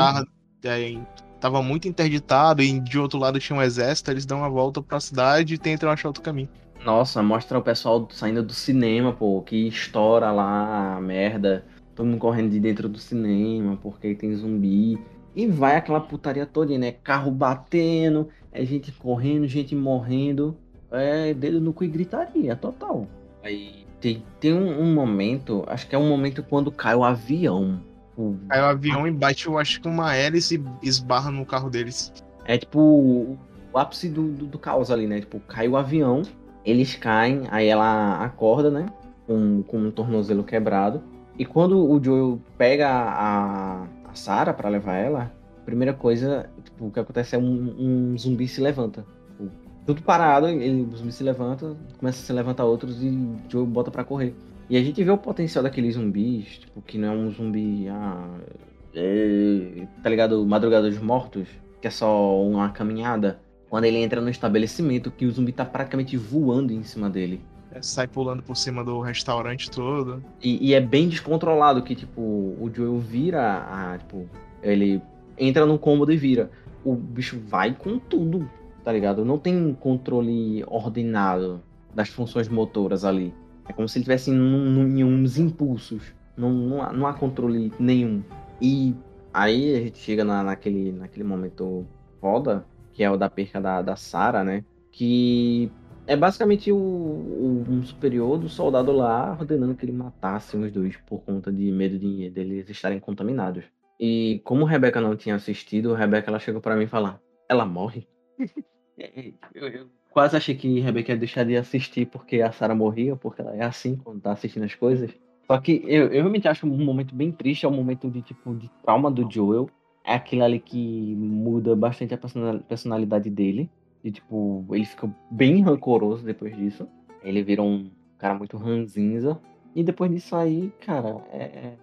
é, tava muito interditado e de outro lado tinha um exército, eles dão a volta pra cidade e tentam achar outro caminho. Nossa, mostra o pessoal saindo do cinema, pô, que estoura lá a merda. Todo mundo correndo de dentro do cinema porque tem zumbi. E vai aquela putaria toda, né? Carro batendo, é gente correndo, gente morrendo. É dedo no cu e gritaria, total. Aí tem, tem um, um momento, acho que é um momento quando cai o avião. O- Aí o avião e bate, eu acho que uma hélice e esbarra no carro deles. É tipo o, o ápice do, do, do caos ali, né? Tipo, cai o avião, eles caem, aí ela acorda, né? Com, com um tornozelo quebrado. E quando o Joel pega a, a Sarah pra levar ela, a primeira coisa tipo, o que acontece é um, um zumbi se levanta. Tipo, tudo parado, ele, o zumbi se levanta, começa a se levantar outros e o Joel bota pra correr. E a gente vê o potencial daqueles zumbis, tipo, que não é um zumbi. Ah, é, tá ligado? Madrugada dos Mortos, que é só uma caminhada. Quando ele entra no estabelecimento, que o zumbi tá praticamente voando em cima dele. É, sai pulando por cima do restaurante todo. E, e é bem descontrolado que, tipo, o Joel vira a. Tipo, ele entra num cômodo e vira. O bicho vai com tudo, tá ligado? Não tem controle ordenado das funções motoras ali. É como se ele tivesse num, num- em uns impulsos. Não, há, não há controle nenhum. E aí a gente chega na, naquele, naquele momento foda, que é o da perca da, da Sarah, né? Que é basicamente o, o- um superior do soldado lá ordenando que ele matasse os dois por conta de medo de deles estarem contaminados. E como Rebeca não tinha assistido, Rebeca ela chegou pra mim falar: ela morre? <laughs> eu, eu quase achei que Rebeca ia deixar de assistir porque a Sarah morria, porque ela é assim quando tá assistindo as coisas. Só que eu, eu realmente acho um momento bem triste, é um momento de tipo de trauma do Joel. É aquele ali que muda bastante a persona- personalidade dele. E tipo, ele fica bem rancoroso depois disso. Ele vira um cara muito ranzinza. E depois disso aí, cara, é,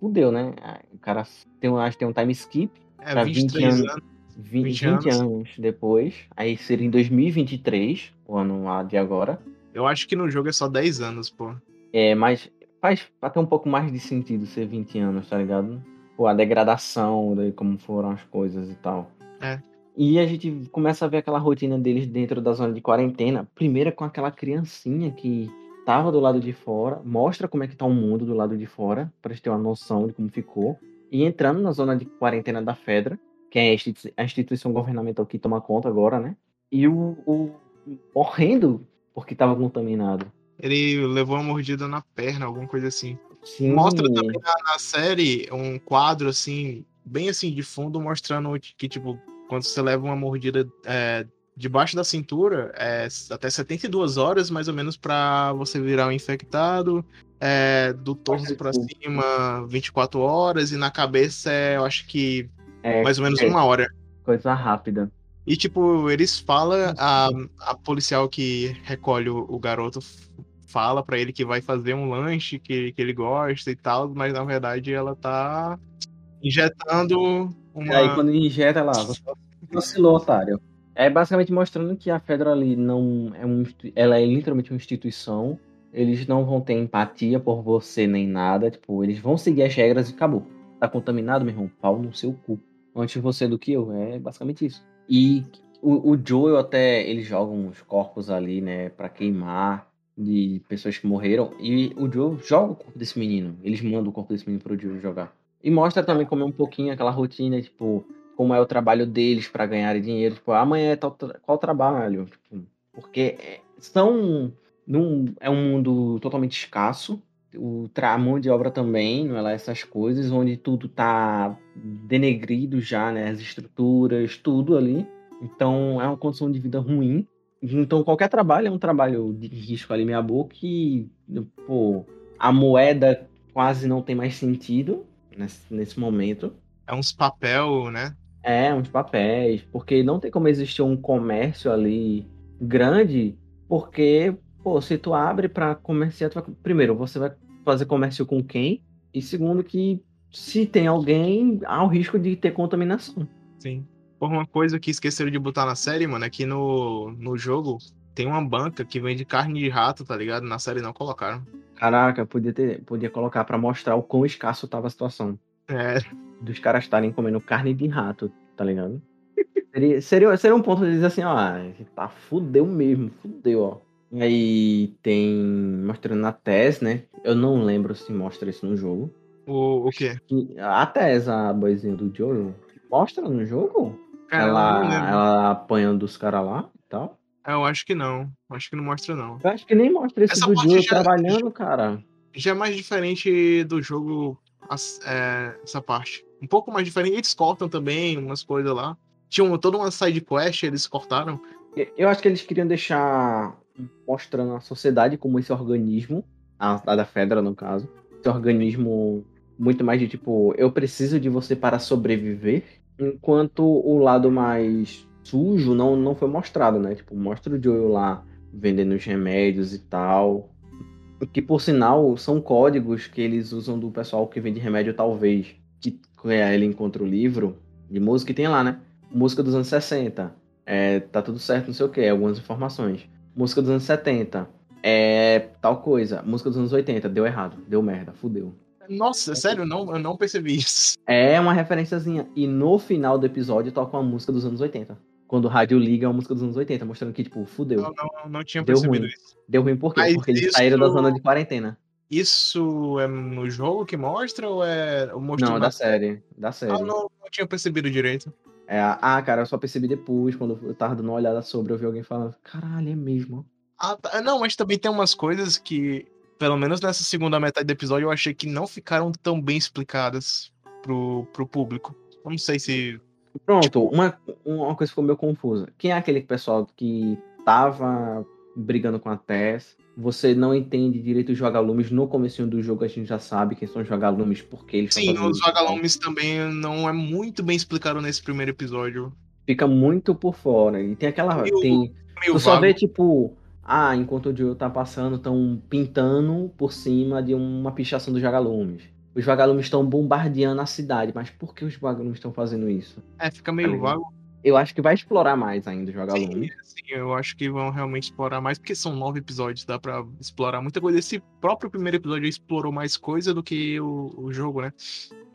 fudeu, né? O cara tem, acho que tem um time skip. É, pra 20 anos. anos 20, 20, 20 anos. anos. depois. Aí seria em 2023, o ano lá de agora. Eu acho que no jogo é só 10 anos, pô. É, mas faz até um pouco mais de sentido ser 20 anos, tá ligado? Pô, a degradação, daí como foram as coisas e tal. É. E a gente começa a ver aquela rotina deles dentro da zona de quarentena. Primeiro com aquela criancinha que tava do lado de fora, mostra como é que tá o mundo do lado de fora, pra gente ter uma noção de como ficou. E entrando na zona de quarentena da Fedra, que é a instituição governamental que toma conta agora, né? E o, o morrendo porque estava contaminado. Ele levou uma mordida na perna, alguma coisa assim. Sim. Mostra também na, na, série um quadro assim, bem assim de fundo, mostrando que, tipo, quando você leva uma mordida é, debaixo da cintura, é até 72 horas mais ou menos para você virar um infectado. É, do torso para cima, 24 horas, e na cabeça, é, eu acho que é, mais ou menos é, uma hora. Coisa rápida. E, tipo, eles falam, a, a policial que recolhe o, o garoto fala para ele que vai fazer um lanche que, que ele gosta e tal, mas na verdade ela tá injetando uma. E aí quando injeta lá, vacilou, otário. É basicamente mostrando que a Fedra ali não é um. Ela é literalmente uma instituição. Eles não vão ter empatia por você nem nada. Tipo, eles vão seguir as regras e acabou. Tá contaminado, meu irmão? Pau no seu cu antes você do que eu. É basicamente isso. E o, o Joel até, eles jogam os corpos ali, né, para queimar de pessoas que morreram. E o Joel joga o corpo desse menino. Eles mandam o corpo desse menino pro Joel jogar. E mostra também como é um pouquinho aquela rotina, tipo, como é o trabalho deles para ganhar dinheiro. Tipo, amanhã é tal, qual trabalho? Tipo, porque é, são. Num, é um mundo totalmente escasso o a mão de obra também, não é lá essas coisas, onde tudo tá denegrido já, né? As estruturas, tudo ali. Então é uma condição de vida ruim. Então qualquer trabalho é um trabalho de risco ali meia boca e, pô, a moeda quase não tem mais sentido nesse, nesse momento. É uns papel, né? É, uns papéis, porque não tem como existir um comércio ali grande, porque, pô, se tu abre para comerciar, vai... primeiro, você vai fazer comércio com quem, e segundo que se tem alguém, há o risco de ter contaminação. Sim. Por uma coisa que esqueceram de botar na série, mano, é que no, no jogo tem uma banca que vende carne de rato, tá ligado? Na série não colocaram. Caraca, podia, ter, podia colocar para mostrar o quão escasso tava a situação. É. Dos caras estarem comendo carne de rato, tá ligado? <laughs> seria, seria, seria um ponto de dizer assim, ó, tá fudeu mesmo, fudeu, ó. E aí tem. Mostrando na Tess, né? Eu não lembro se mostra isso no jogo. O, o quê? A Tess, a boizinha do Jojo, mostra no jogo? Cara, ela, ela apanhando dos caras lá e tal. É, eu acho que não. Acho que não mostra, não. Eu acho que nem mostra esse Essa do Jojo trabalhando, cara. Já é mais diferente do jogo é, essa parte. Um pouco mais diferente. Eles cortam também umas coisas lá. Tinha toda uma side quest, eles cortaram. Eu acho que eles queriam deixar mostrando a sociedade como esse organismo, a, a da Fedra no caso, esse organismo muito mais de tipo, eu preciso de você para sobreviver, enquanto o lado mais sujo não, não foi mostrado, né? Tipo, mostra o Joel lá vendendo os remédios e tal. Que por sinal são códigos que eles usam do pessoal que vende remédio, talvez. Que é, ele encontra o livro de música e tem lá, né? Música dos anos 60. É, tá tudo certo, não sei o que, algumas informações. Música dos anos 70. É tal coisa. Música dos anos 80. Deu errado. Deu merda. Fudeu. Nossa, sério, não, eu não percebi isso. É uma referenciazinha. E no final do episódio toca uma música dos anos 80. Quando o rádio liga, é uma música dos anos 80, mostrando que, tipo, fudeu. Não, não, não tinha Deu percebido ruim. isso. Deu ruim por quê? Mas Porque eles saíram da zona de quarentena. Isso é no jogo que mostra ou é o Não, da série. Da série. Ah, não, não tinha percebido direito. É, ah, cara, eu só percebi depois, quando eu tava dando uma olhada sobre, eu vi alguém falando, caralho, é mesmo. Ah, tá. Não, mas também tem umas coisas que, pelo menos nessa segunda metade do episódio, eu achei que não ficaram tão bem explicadas pro, pro público. Eu não sei se. Pronto, tipo... uma, uma coisa ficou meio confusa. Quem é aquele pessoal que tava brigando com a Tess? Você não entende direito os vagalumes. No começo do jogo a gente já sabe quem são os vagalumes, porque eles Sim, os vagalumes também não é muito bem explicado nesse primeiro episódio. Fica muito por fora. E tem aquela. Meio, tem, meio tu só vê, tipo, ah, enquanto o Joel tá passando, estão pintando por cima de uma pichação dos vagalumes. os vagalumes estão bombardeando a cidade, mas por que os vagalumes estão fazendo isso? É, fica meio Tá vago. Eu acho que vai explorar mais ainda os Sim, vagalumes. sim, eu acho que vão realmente explorar mais, porque são nove episódios, dá pra explorar muita coisa. Esse próprio primeiro episódio explorou mais coisa do que o, o jogo, né?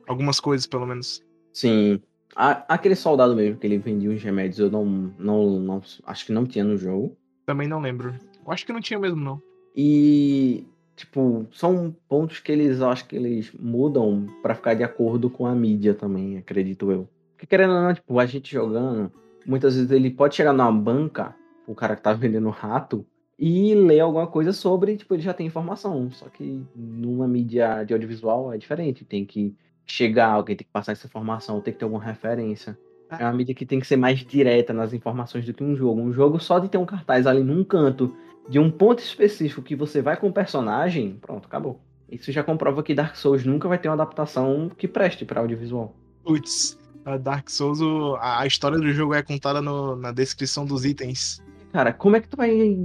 Algumas coisas, pelo menos. Sim. A- aquele soldado mesmo que ele vendia os remédios, eu não, não, não. Acho que não tinha no jogo. Também não lembro. Eu acho que não tinha mesmo, não. E, tipo, são pontos que eles, acho que eles mudam pra ficar de acordo com a mídia também, acredito eu. Porque querendo ou não, tipo, a gente jogando, muitas vezes ele pode chegar numa banca, o cara que tá <laughs> vendendo rato, e ler alguma coisa sobre, tipo, ele já tem informação. Só que numa mídia de audiovisual é diferente. Tem que chegar, alguém tem que passar essa informação, tem que ter alguma referência. É uma mídia que tem que ser mais direta nas informações do que um jogo. Um jogo só de ter um cartaz ali num canto, de um ponto específico que você vai com o personagem, pronto, acabou. Isso já comprova que Dark Souls nunca vai ter uma adaptação que preste pra audiovisual. Putz, Dark Souls, a história do jogo é contada no- na descrição dos itens. Cara, como é que tu vai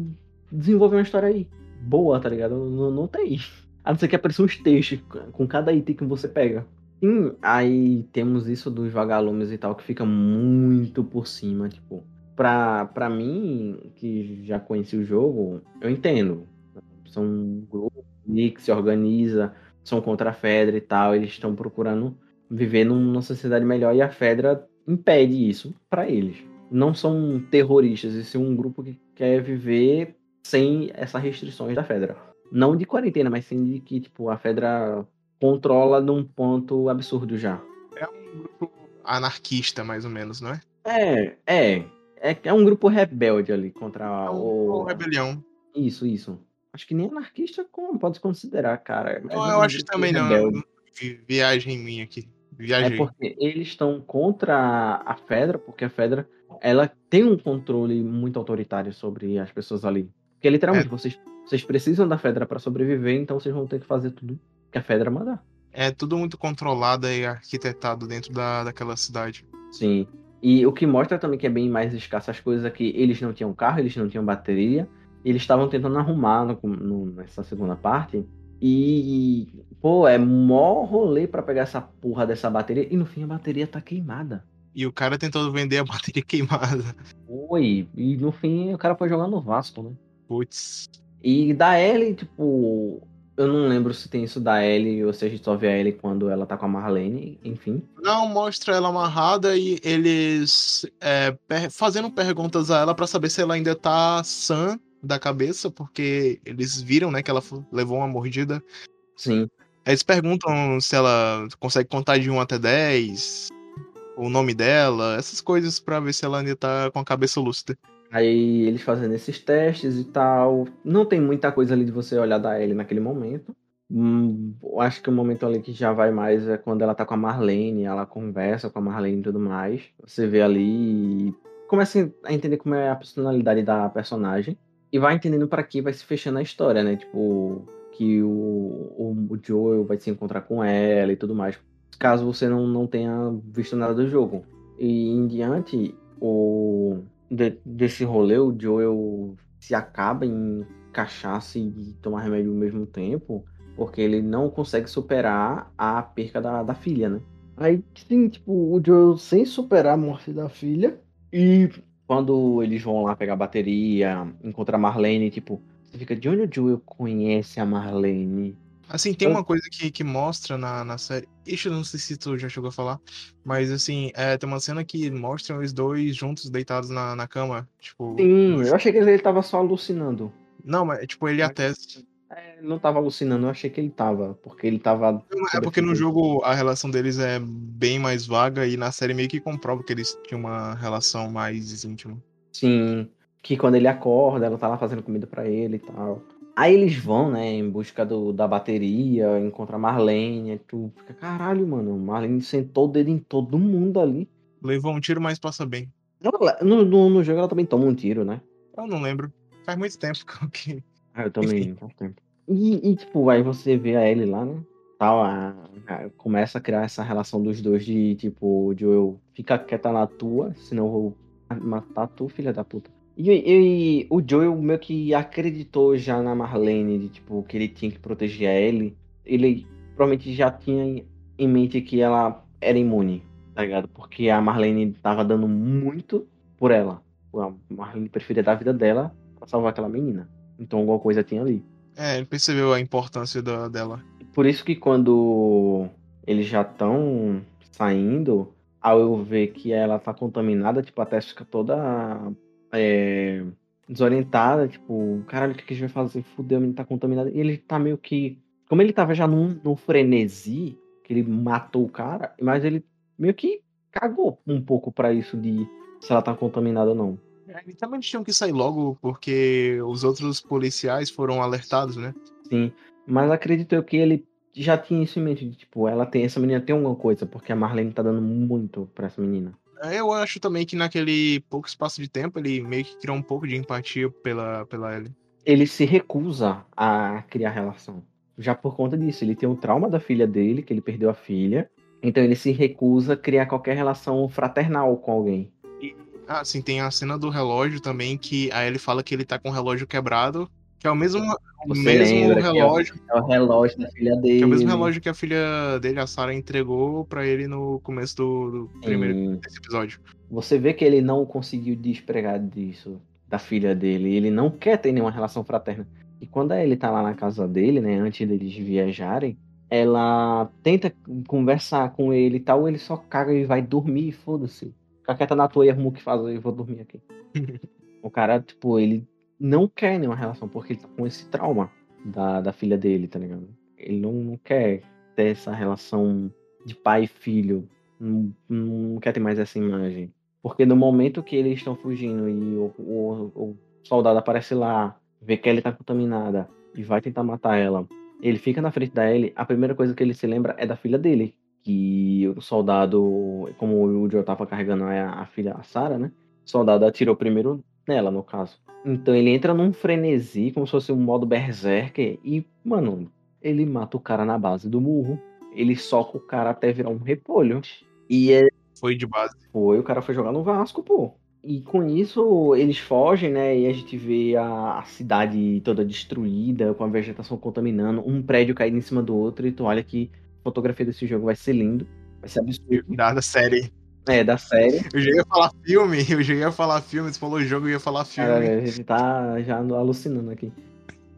desenvolver uma história aí? Boa, tá ligado? Não, não tem. A não ser que apareça uns textos com cada item que você pega. Sim, aí temos isso dos vagalumes e tal, que fica muito por cima, tipo. Pra, pra mim, que já conheci o jogo, eu entendo. São um grupo que se organiza, são contra a Fedra e tal, eles estão procurando viver num- numa sociedade melhor e a Fedra impede isso pra eles. Não são terroristas, esse é um grupo que quer viver sem essas restrições da Fedra. Não de quarentena, mas sim de que, tipo, a Fedra controla num ponto absurdo já. É um grupo anarquista, mais ou menos, não é? É, é. É, é um grupo rebelde ali contra É um, o. rebelião. Isso, isso. Acho que nem anarquista como pode se considerar, cara. Eu, é eu um acho que grupo também não. rebelde. Vi- Viagem minha aqui. É Viajei. porque eles estão contra a Fedra, porque a Fedra ela tem um controle muito autoritário sobre as pessoas ali. Porque literalmente vocês, vocês precisam da Fedra para sobreviver, então vocês vão ter que fazer tudo que a Fedra mandar. É tudo muito controlado e arquitetado dentro da, daquela cidade. Sim. E o que mostra também que é bem mais escasso as coisas é que eles não tinham carro, eles não tinham bateria, e eles estavam tentando arrumar no- no- nessa segunda parte. E, pô, é mó rolê pra pegar essa porra dessa bateria, e no fim a bateria tá queimada. E o cara tentou vender a <laughs> bateria queimada. Oi, e no fim o cara foi jogar no Vasco, né? Putz. E da Ellie, tipo, eu não lembro se tem isso da Ellie ou se a gente só vê a Ellie quando ela tá com a Marlene, enfim. Não, mostra ela amarrada e eles é, per- fazendo perguntas a ela pra saber se ela ainda tá sã da cabeça, porque eles viram, né, que ela levou uma mordida. Sim. Eles perguntam se ela consegue contar de 1 até 10, o nome dela, essas coisas pra ver se ela ainda tá com a cabeça lúcida. Aí eles fazendo esses testes e tal. Não tem muita coisa ali de você olhar da Ellie naquele momento. Hum, acho que o momento ali que já vai mais é quando ela tá com a Marlene, ela conversa com a Marlene e tudo mais. Você vê ali e começa a entender como é a personalidade da personagem. E vai entendendo pra que vai se fechando a história, né? Tipo, que o, o, o Joel vai se encontrar com ela e tudo mais. Caso você não, não tenha visto nada do jogo. E em diante, o de- desse rolê, o Joel se acaba em cachaça e tomar remédio ao mesmo tempo, porque ele não consegue superar a perca da, da filha, né? Aí, sim, tipo, o Joel sem superar a morte da filha, e quando eles vão lá pegar a bateria, encontrar a Marlene, tipo, você fica, de onde o Joel conhece a Marlene? Assim, tem uma coisa que, que mostra na, na série. Ixi, eu não sei se tu já chegou a falar. Mas assim, é, tem uma cena que mostra os dois juntos deitados na, na cama. Tipo. Sim, eu achei que ele tava só alucinando. Não, mas tipo, ele até. Não tava alucinando, eu achei que ele tava, porque ele tava É porque no jogo a relação deles é bem mais vaga e na série meio que comprova que eles tinham uma relação mais íntima. Sim, que quando ele acorda, ela tá lá fazendo comida pra ele e tal. Aí eles vão, né, em busca do, da bateria, encontra a Marlene, aí tu fica, caralho, mano, Marlene sentou o dedo em todo mundo ali. Levou um tiro, mas passa bem. Ela- No, no, no jogo ela também toma um tiro, né? Eu não lembro. Faz muito tempo <laughs> que. Ah, eu também, faz tempo. E, e, tipo, aí você vê a Ellie lá, né? Tal, a- a- começa a criar essa relação dos dois de, tipo, eu fica quieta na tua, senão eu vou matar tu, filha da puta. E, e o Joel meio que acreditou já na Marlene, de, tipo, que ele tinha que proteger a Ellie. Ele provavelmente já tinha em mente que ela era imune, tá ligado? Porque a Marlene tava dando muito por ela. A Marlene preferia dar a vida dela pra salvar aquela menina. Então alguma coisa tinha ali. É, ele percebeu a importância da, dela. Por isso que quando eles já estão saindo, ao eu ver que ela tá contaminada, tipo, a Tess fica toda é, desorientada, tipo, caralho, o que, a gente vai fazer? Fudeu, menina tá contaminada. E ele tá meio que. Como ele tava já num, num frenesi, que ele matou o cara, mas ele meio que cagou um pouco para isso de se ela tá contaminada ou não. É, então eles tinham que sair logo porque os outros policiais foram alertados, né? Sim, mas acredito eu que ele já tinha isso em mente, de, tipo, ela tem, essa menina tem alguma coisa, porque a Marlene tá dando muito pra essa menina. É, eu acho também que naquele pouco espaço de tempo ele meio que criou um pouco de empatia pela, pela Ellie. Ele se recusa a criar relação. Já por conta disso, ele tem o trauma da filha dele, que ele perdeu a filha. Então ele se recusa a criar qualquer relação fraternal com alguém. Ah, sim, tem a cena do relógio também, que a Ellie fala que ele tá com o relógio quebrado, que é o mesmo, o mesmo relógio. É o, é o, relógio da filha dele. Que é o mesmo relógio que a filha dele, a Sarah, entregou para ele no começo do, do primeiro desse episódio. Você vê que ele não conseguiu despregar disso, da filha dele. Ele não quer ter nenhuma relação fraterna. E quando ele tá lá na casa dele, né, antes deles viajarem, ela tenta conversar com ele e tal, ele só caga e vai dormir, foda-se. Fica quieta na tua e arruma o que fazer, eu vou dormir aqui. <laughs> o cara, tipo, ele não quer nenhuma relação, porque ele tá com esse trauma da, da filha dele, tá ligado? Ele não, não quer ter essa relação de pai e filho. Não, não quer ter mais essa imagem. Porque no momento que eles estão fugindo e o, o, o soldado aparece lá, vê que ela tá contaminada e vai tentar matar ela, ele fica na frente da Ellie, a primeira coisa que ele se lembra é da filha dele. Que o soldado, como o Joe tava carregando a, a filha, a Sarah, né? O soldado atirou primeiro nela, no caso. Então ele entra num frenesi, como se fosse um modo berserker, e, mano, ele mata o cara na base do murro. Ele soca o cara até virar um repolho. E é... Foi de base. Foi, o cara foi jogar no Vasco, pô. E com isso eles fogem, né? E a gente vê a, a, cidade toda destruída, com a vegetação contaminando, um prédio caído em cima do outro. E tu olha que fotografia desse jogo vai ser lindo. Vai ser absurdo. Da série. É, da série. Eu já ia falar filme, <laughs> eu já ia falar filme, você falou jogo, eu ia falar filme. Cara, a gente tá já alucinando aqui.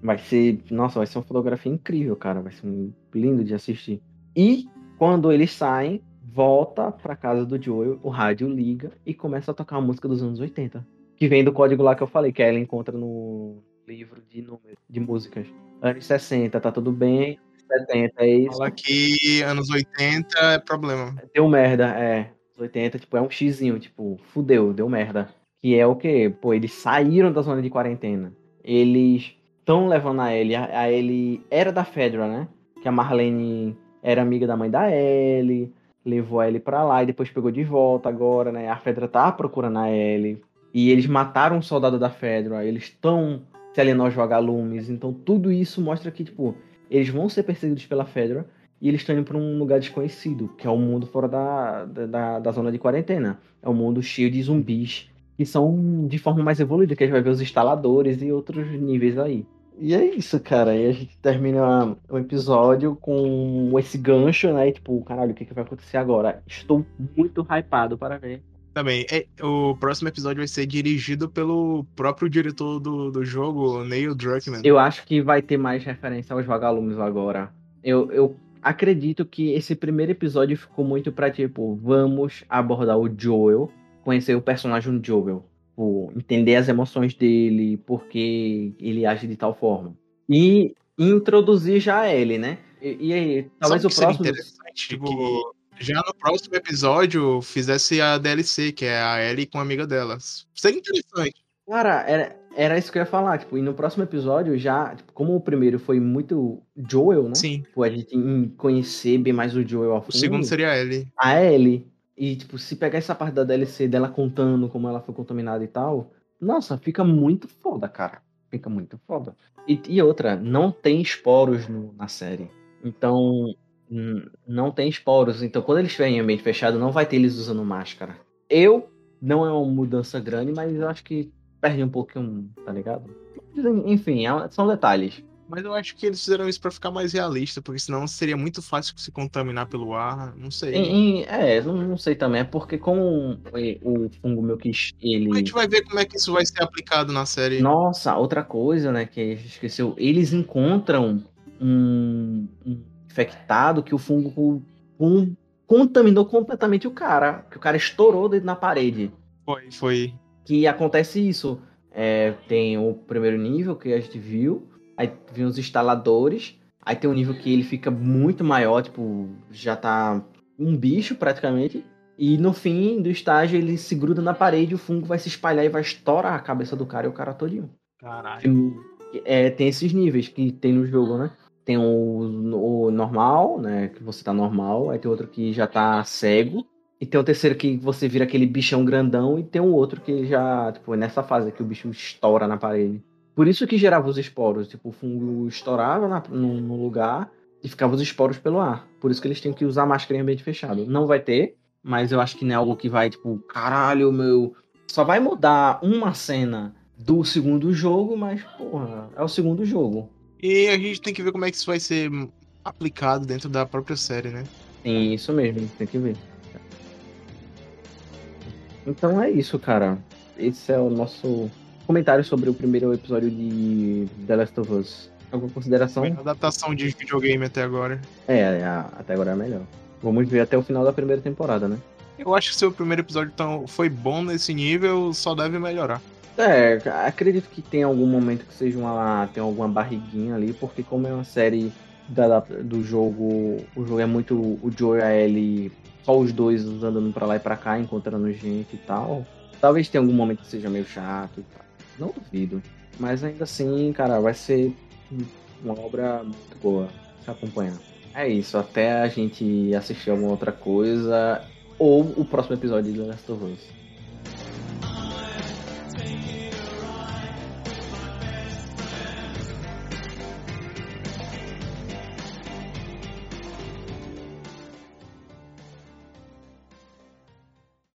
Vai ser. Nossa, vai ser uma fotografia incrível, cara. Vai ser lindo de assistir. E quando eles saem, volta pra casa do Joel, o rádio liga e começa a tocar a música dos anos 80. Que vem do código lá que eu falei, que ela encontra no livro de números, de músicas. Anos 60, tá tudo bem. 70 é isso. Fala que anos 80 é problema. Deu merda, é. 80, tipo, é um xizinho, tipo, fudeu, deu merda. Que é o quê? Pô, eles saíram da zona de quarentena. Eles estão levando a ele. A ele era da Fedra, né? Que a Marlene era amiga da mãe da Ellie levou a Ellie pra lá e depois pegou de volta agora, né? A Fedra tá procurando a Ellie. E eles mataram um soldado da Fedra, eles estão se aliando aos vagalumes. Então tudo isso mostra que, tipo, eles vão ser perseguidos pela Fedra e eles estão indo pra um lugar desconhecido, que é o mundo fora da, da, da zona de quarentena. É um mundo cheio de zumbis que são de forma mais evoluída, que a gente vai ver os instaladores e outros níveis aí. E é isso, cara. E a gente termina o episódio com esse gancho, né? E, tipo, caralho, o que, que vai acontecer agora? Estou muito hypado para ver. Também. É, o próximo episódio vai ser dirigido pelo próprio diretor do, do jogo, Neil Druckmann. Eu acho que vai ter mais referência aos vagalumes agora. Eu, eu acredito que esse primeiro episódio ficou muito pra, tipo, vamos abordar o Joel, conhecer o personagem do Joel tipo, entender as emoções dele, porque ele age de tal forma. E introduzir já ele, né? E, e aí, talvez o próximo. Interessante tipo... que já no próximo episódio fizesse a DLC, que é a Ellie com a amiga delas. Seria interessante. Cara, era, era isso que eu ia falar, tipo, e no próximo episódio já, tipo, como o primeiro foi muito Joel, né? Sim. Tipo, a gente conhecer bem mais o Joel a fundo. O segundo seria a Ellie. A Ellie. E, tipo, se pegar essa parte da DLC dela contando como ela foi contaminada e tal, nossa, fica muito foda, cara. Fica muito foda. E, e outra, não tem esporos no, na série. Então, não tem esporos. Então, quando eles estiverem em ambiente fechado, não vai ter eles usando máscara. Eu, não é uma mudança grande, mas eu acho que perde um pouquinho, tá ligado? Enfim, é são detalhes. Mas eu acho que eles fizeram isso para ficar mais realista, porque senão seria muito fácil se contaminar pelo ar, não sei. Em, em, é, não, não, sei também, é porque com o, fungo meu que ele. A gente vai ver como é que isso vai ser aplicado na série. Nossa, outra coisa, né, que a gente esqueceu, eles encontram um, um infectado que o fungo um, contaminou completamente o cara, que o cara estourou dentro na parede. Foi, foi. Que acontece isso. É, tem o primeiro nível que a gente viu, aí vem os instaladores, aí tem um nível que ele fica muito maior, tipo, já tá um bicho praticamente, e no fim do estágio ele se gruda na parede, o fungo vai se espalhar e vai estourar a cabeça do cara e o cara todinho. Caralho. É, tem esses níveis que tem no jogo, né? Tem o, o normal, né? Que você tá normal, aí tem outro que já tá cego, e tem o terceiro que você vira aquele bichão grandão, e tem um outro que já, tipo, é nessa fase que o bicho estoura na parede. Por isso que gerava os esporos. Tipo, o fungo estourava na, no, no, lugar e ficava os esporos pelo ar. Por isso que eles têm que usar máscara em ambiente fechado. Não vai ter, mas eu acho que não é algo que vai, tipo, caralho, meu. Só vai mudar uma cena do segundo jogo, mas, porra, é o segundo jogo. E a gente tem que ver como é que isso vai ser aplicado dentro da própria série, né? Sim, isso mesmo, tem que ver. Então é isso, cara. Esse é o nosso comentário sobre o primeiro episódio de The Last of Us. Alguma consideração? A adaptação de videogame até agora. É, é, até agora é melhor. Vamos ver até o final da primeira temporada, né? Eu acho que se o primeiro episódio tão, foi bom nesse nível, só deve melhorar. É, acredito que tem algum momento que seja uma. tem alguma barriguinha ali, porque como é uma série da, do jogo, o jogo é muito o Joe e a Ellie só os dois andando pra lá e pra cá, encontrando gente e tal. Talvez tenha algum momento que seja meio chato e tal. Não duvido. Mas ainda assim, cara, vai ser uma obra muito boa se acompanhar. É isso, até a gente assistir alguma outra coisa ou o próximo episódio de The Last of Us. You.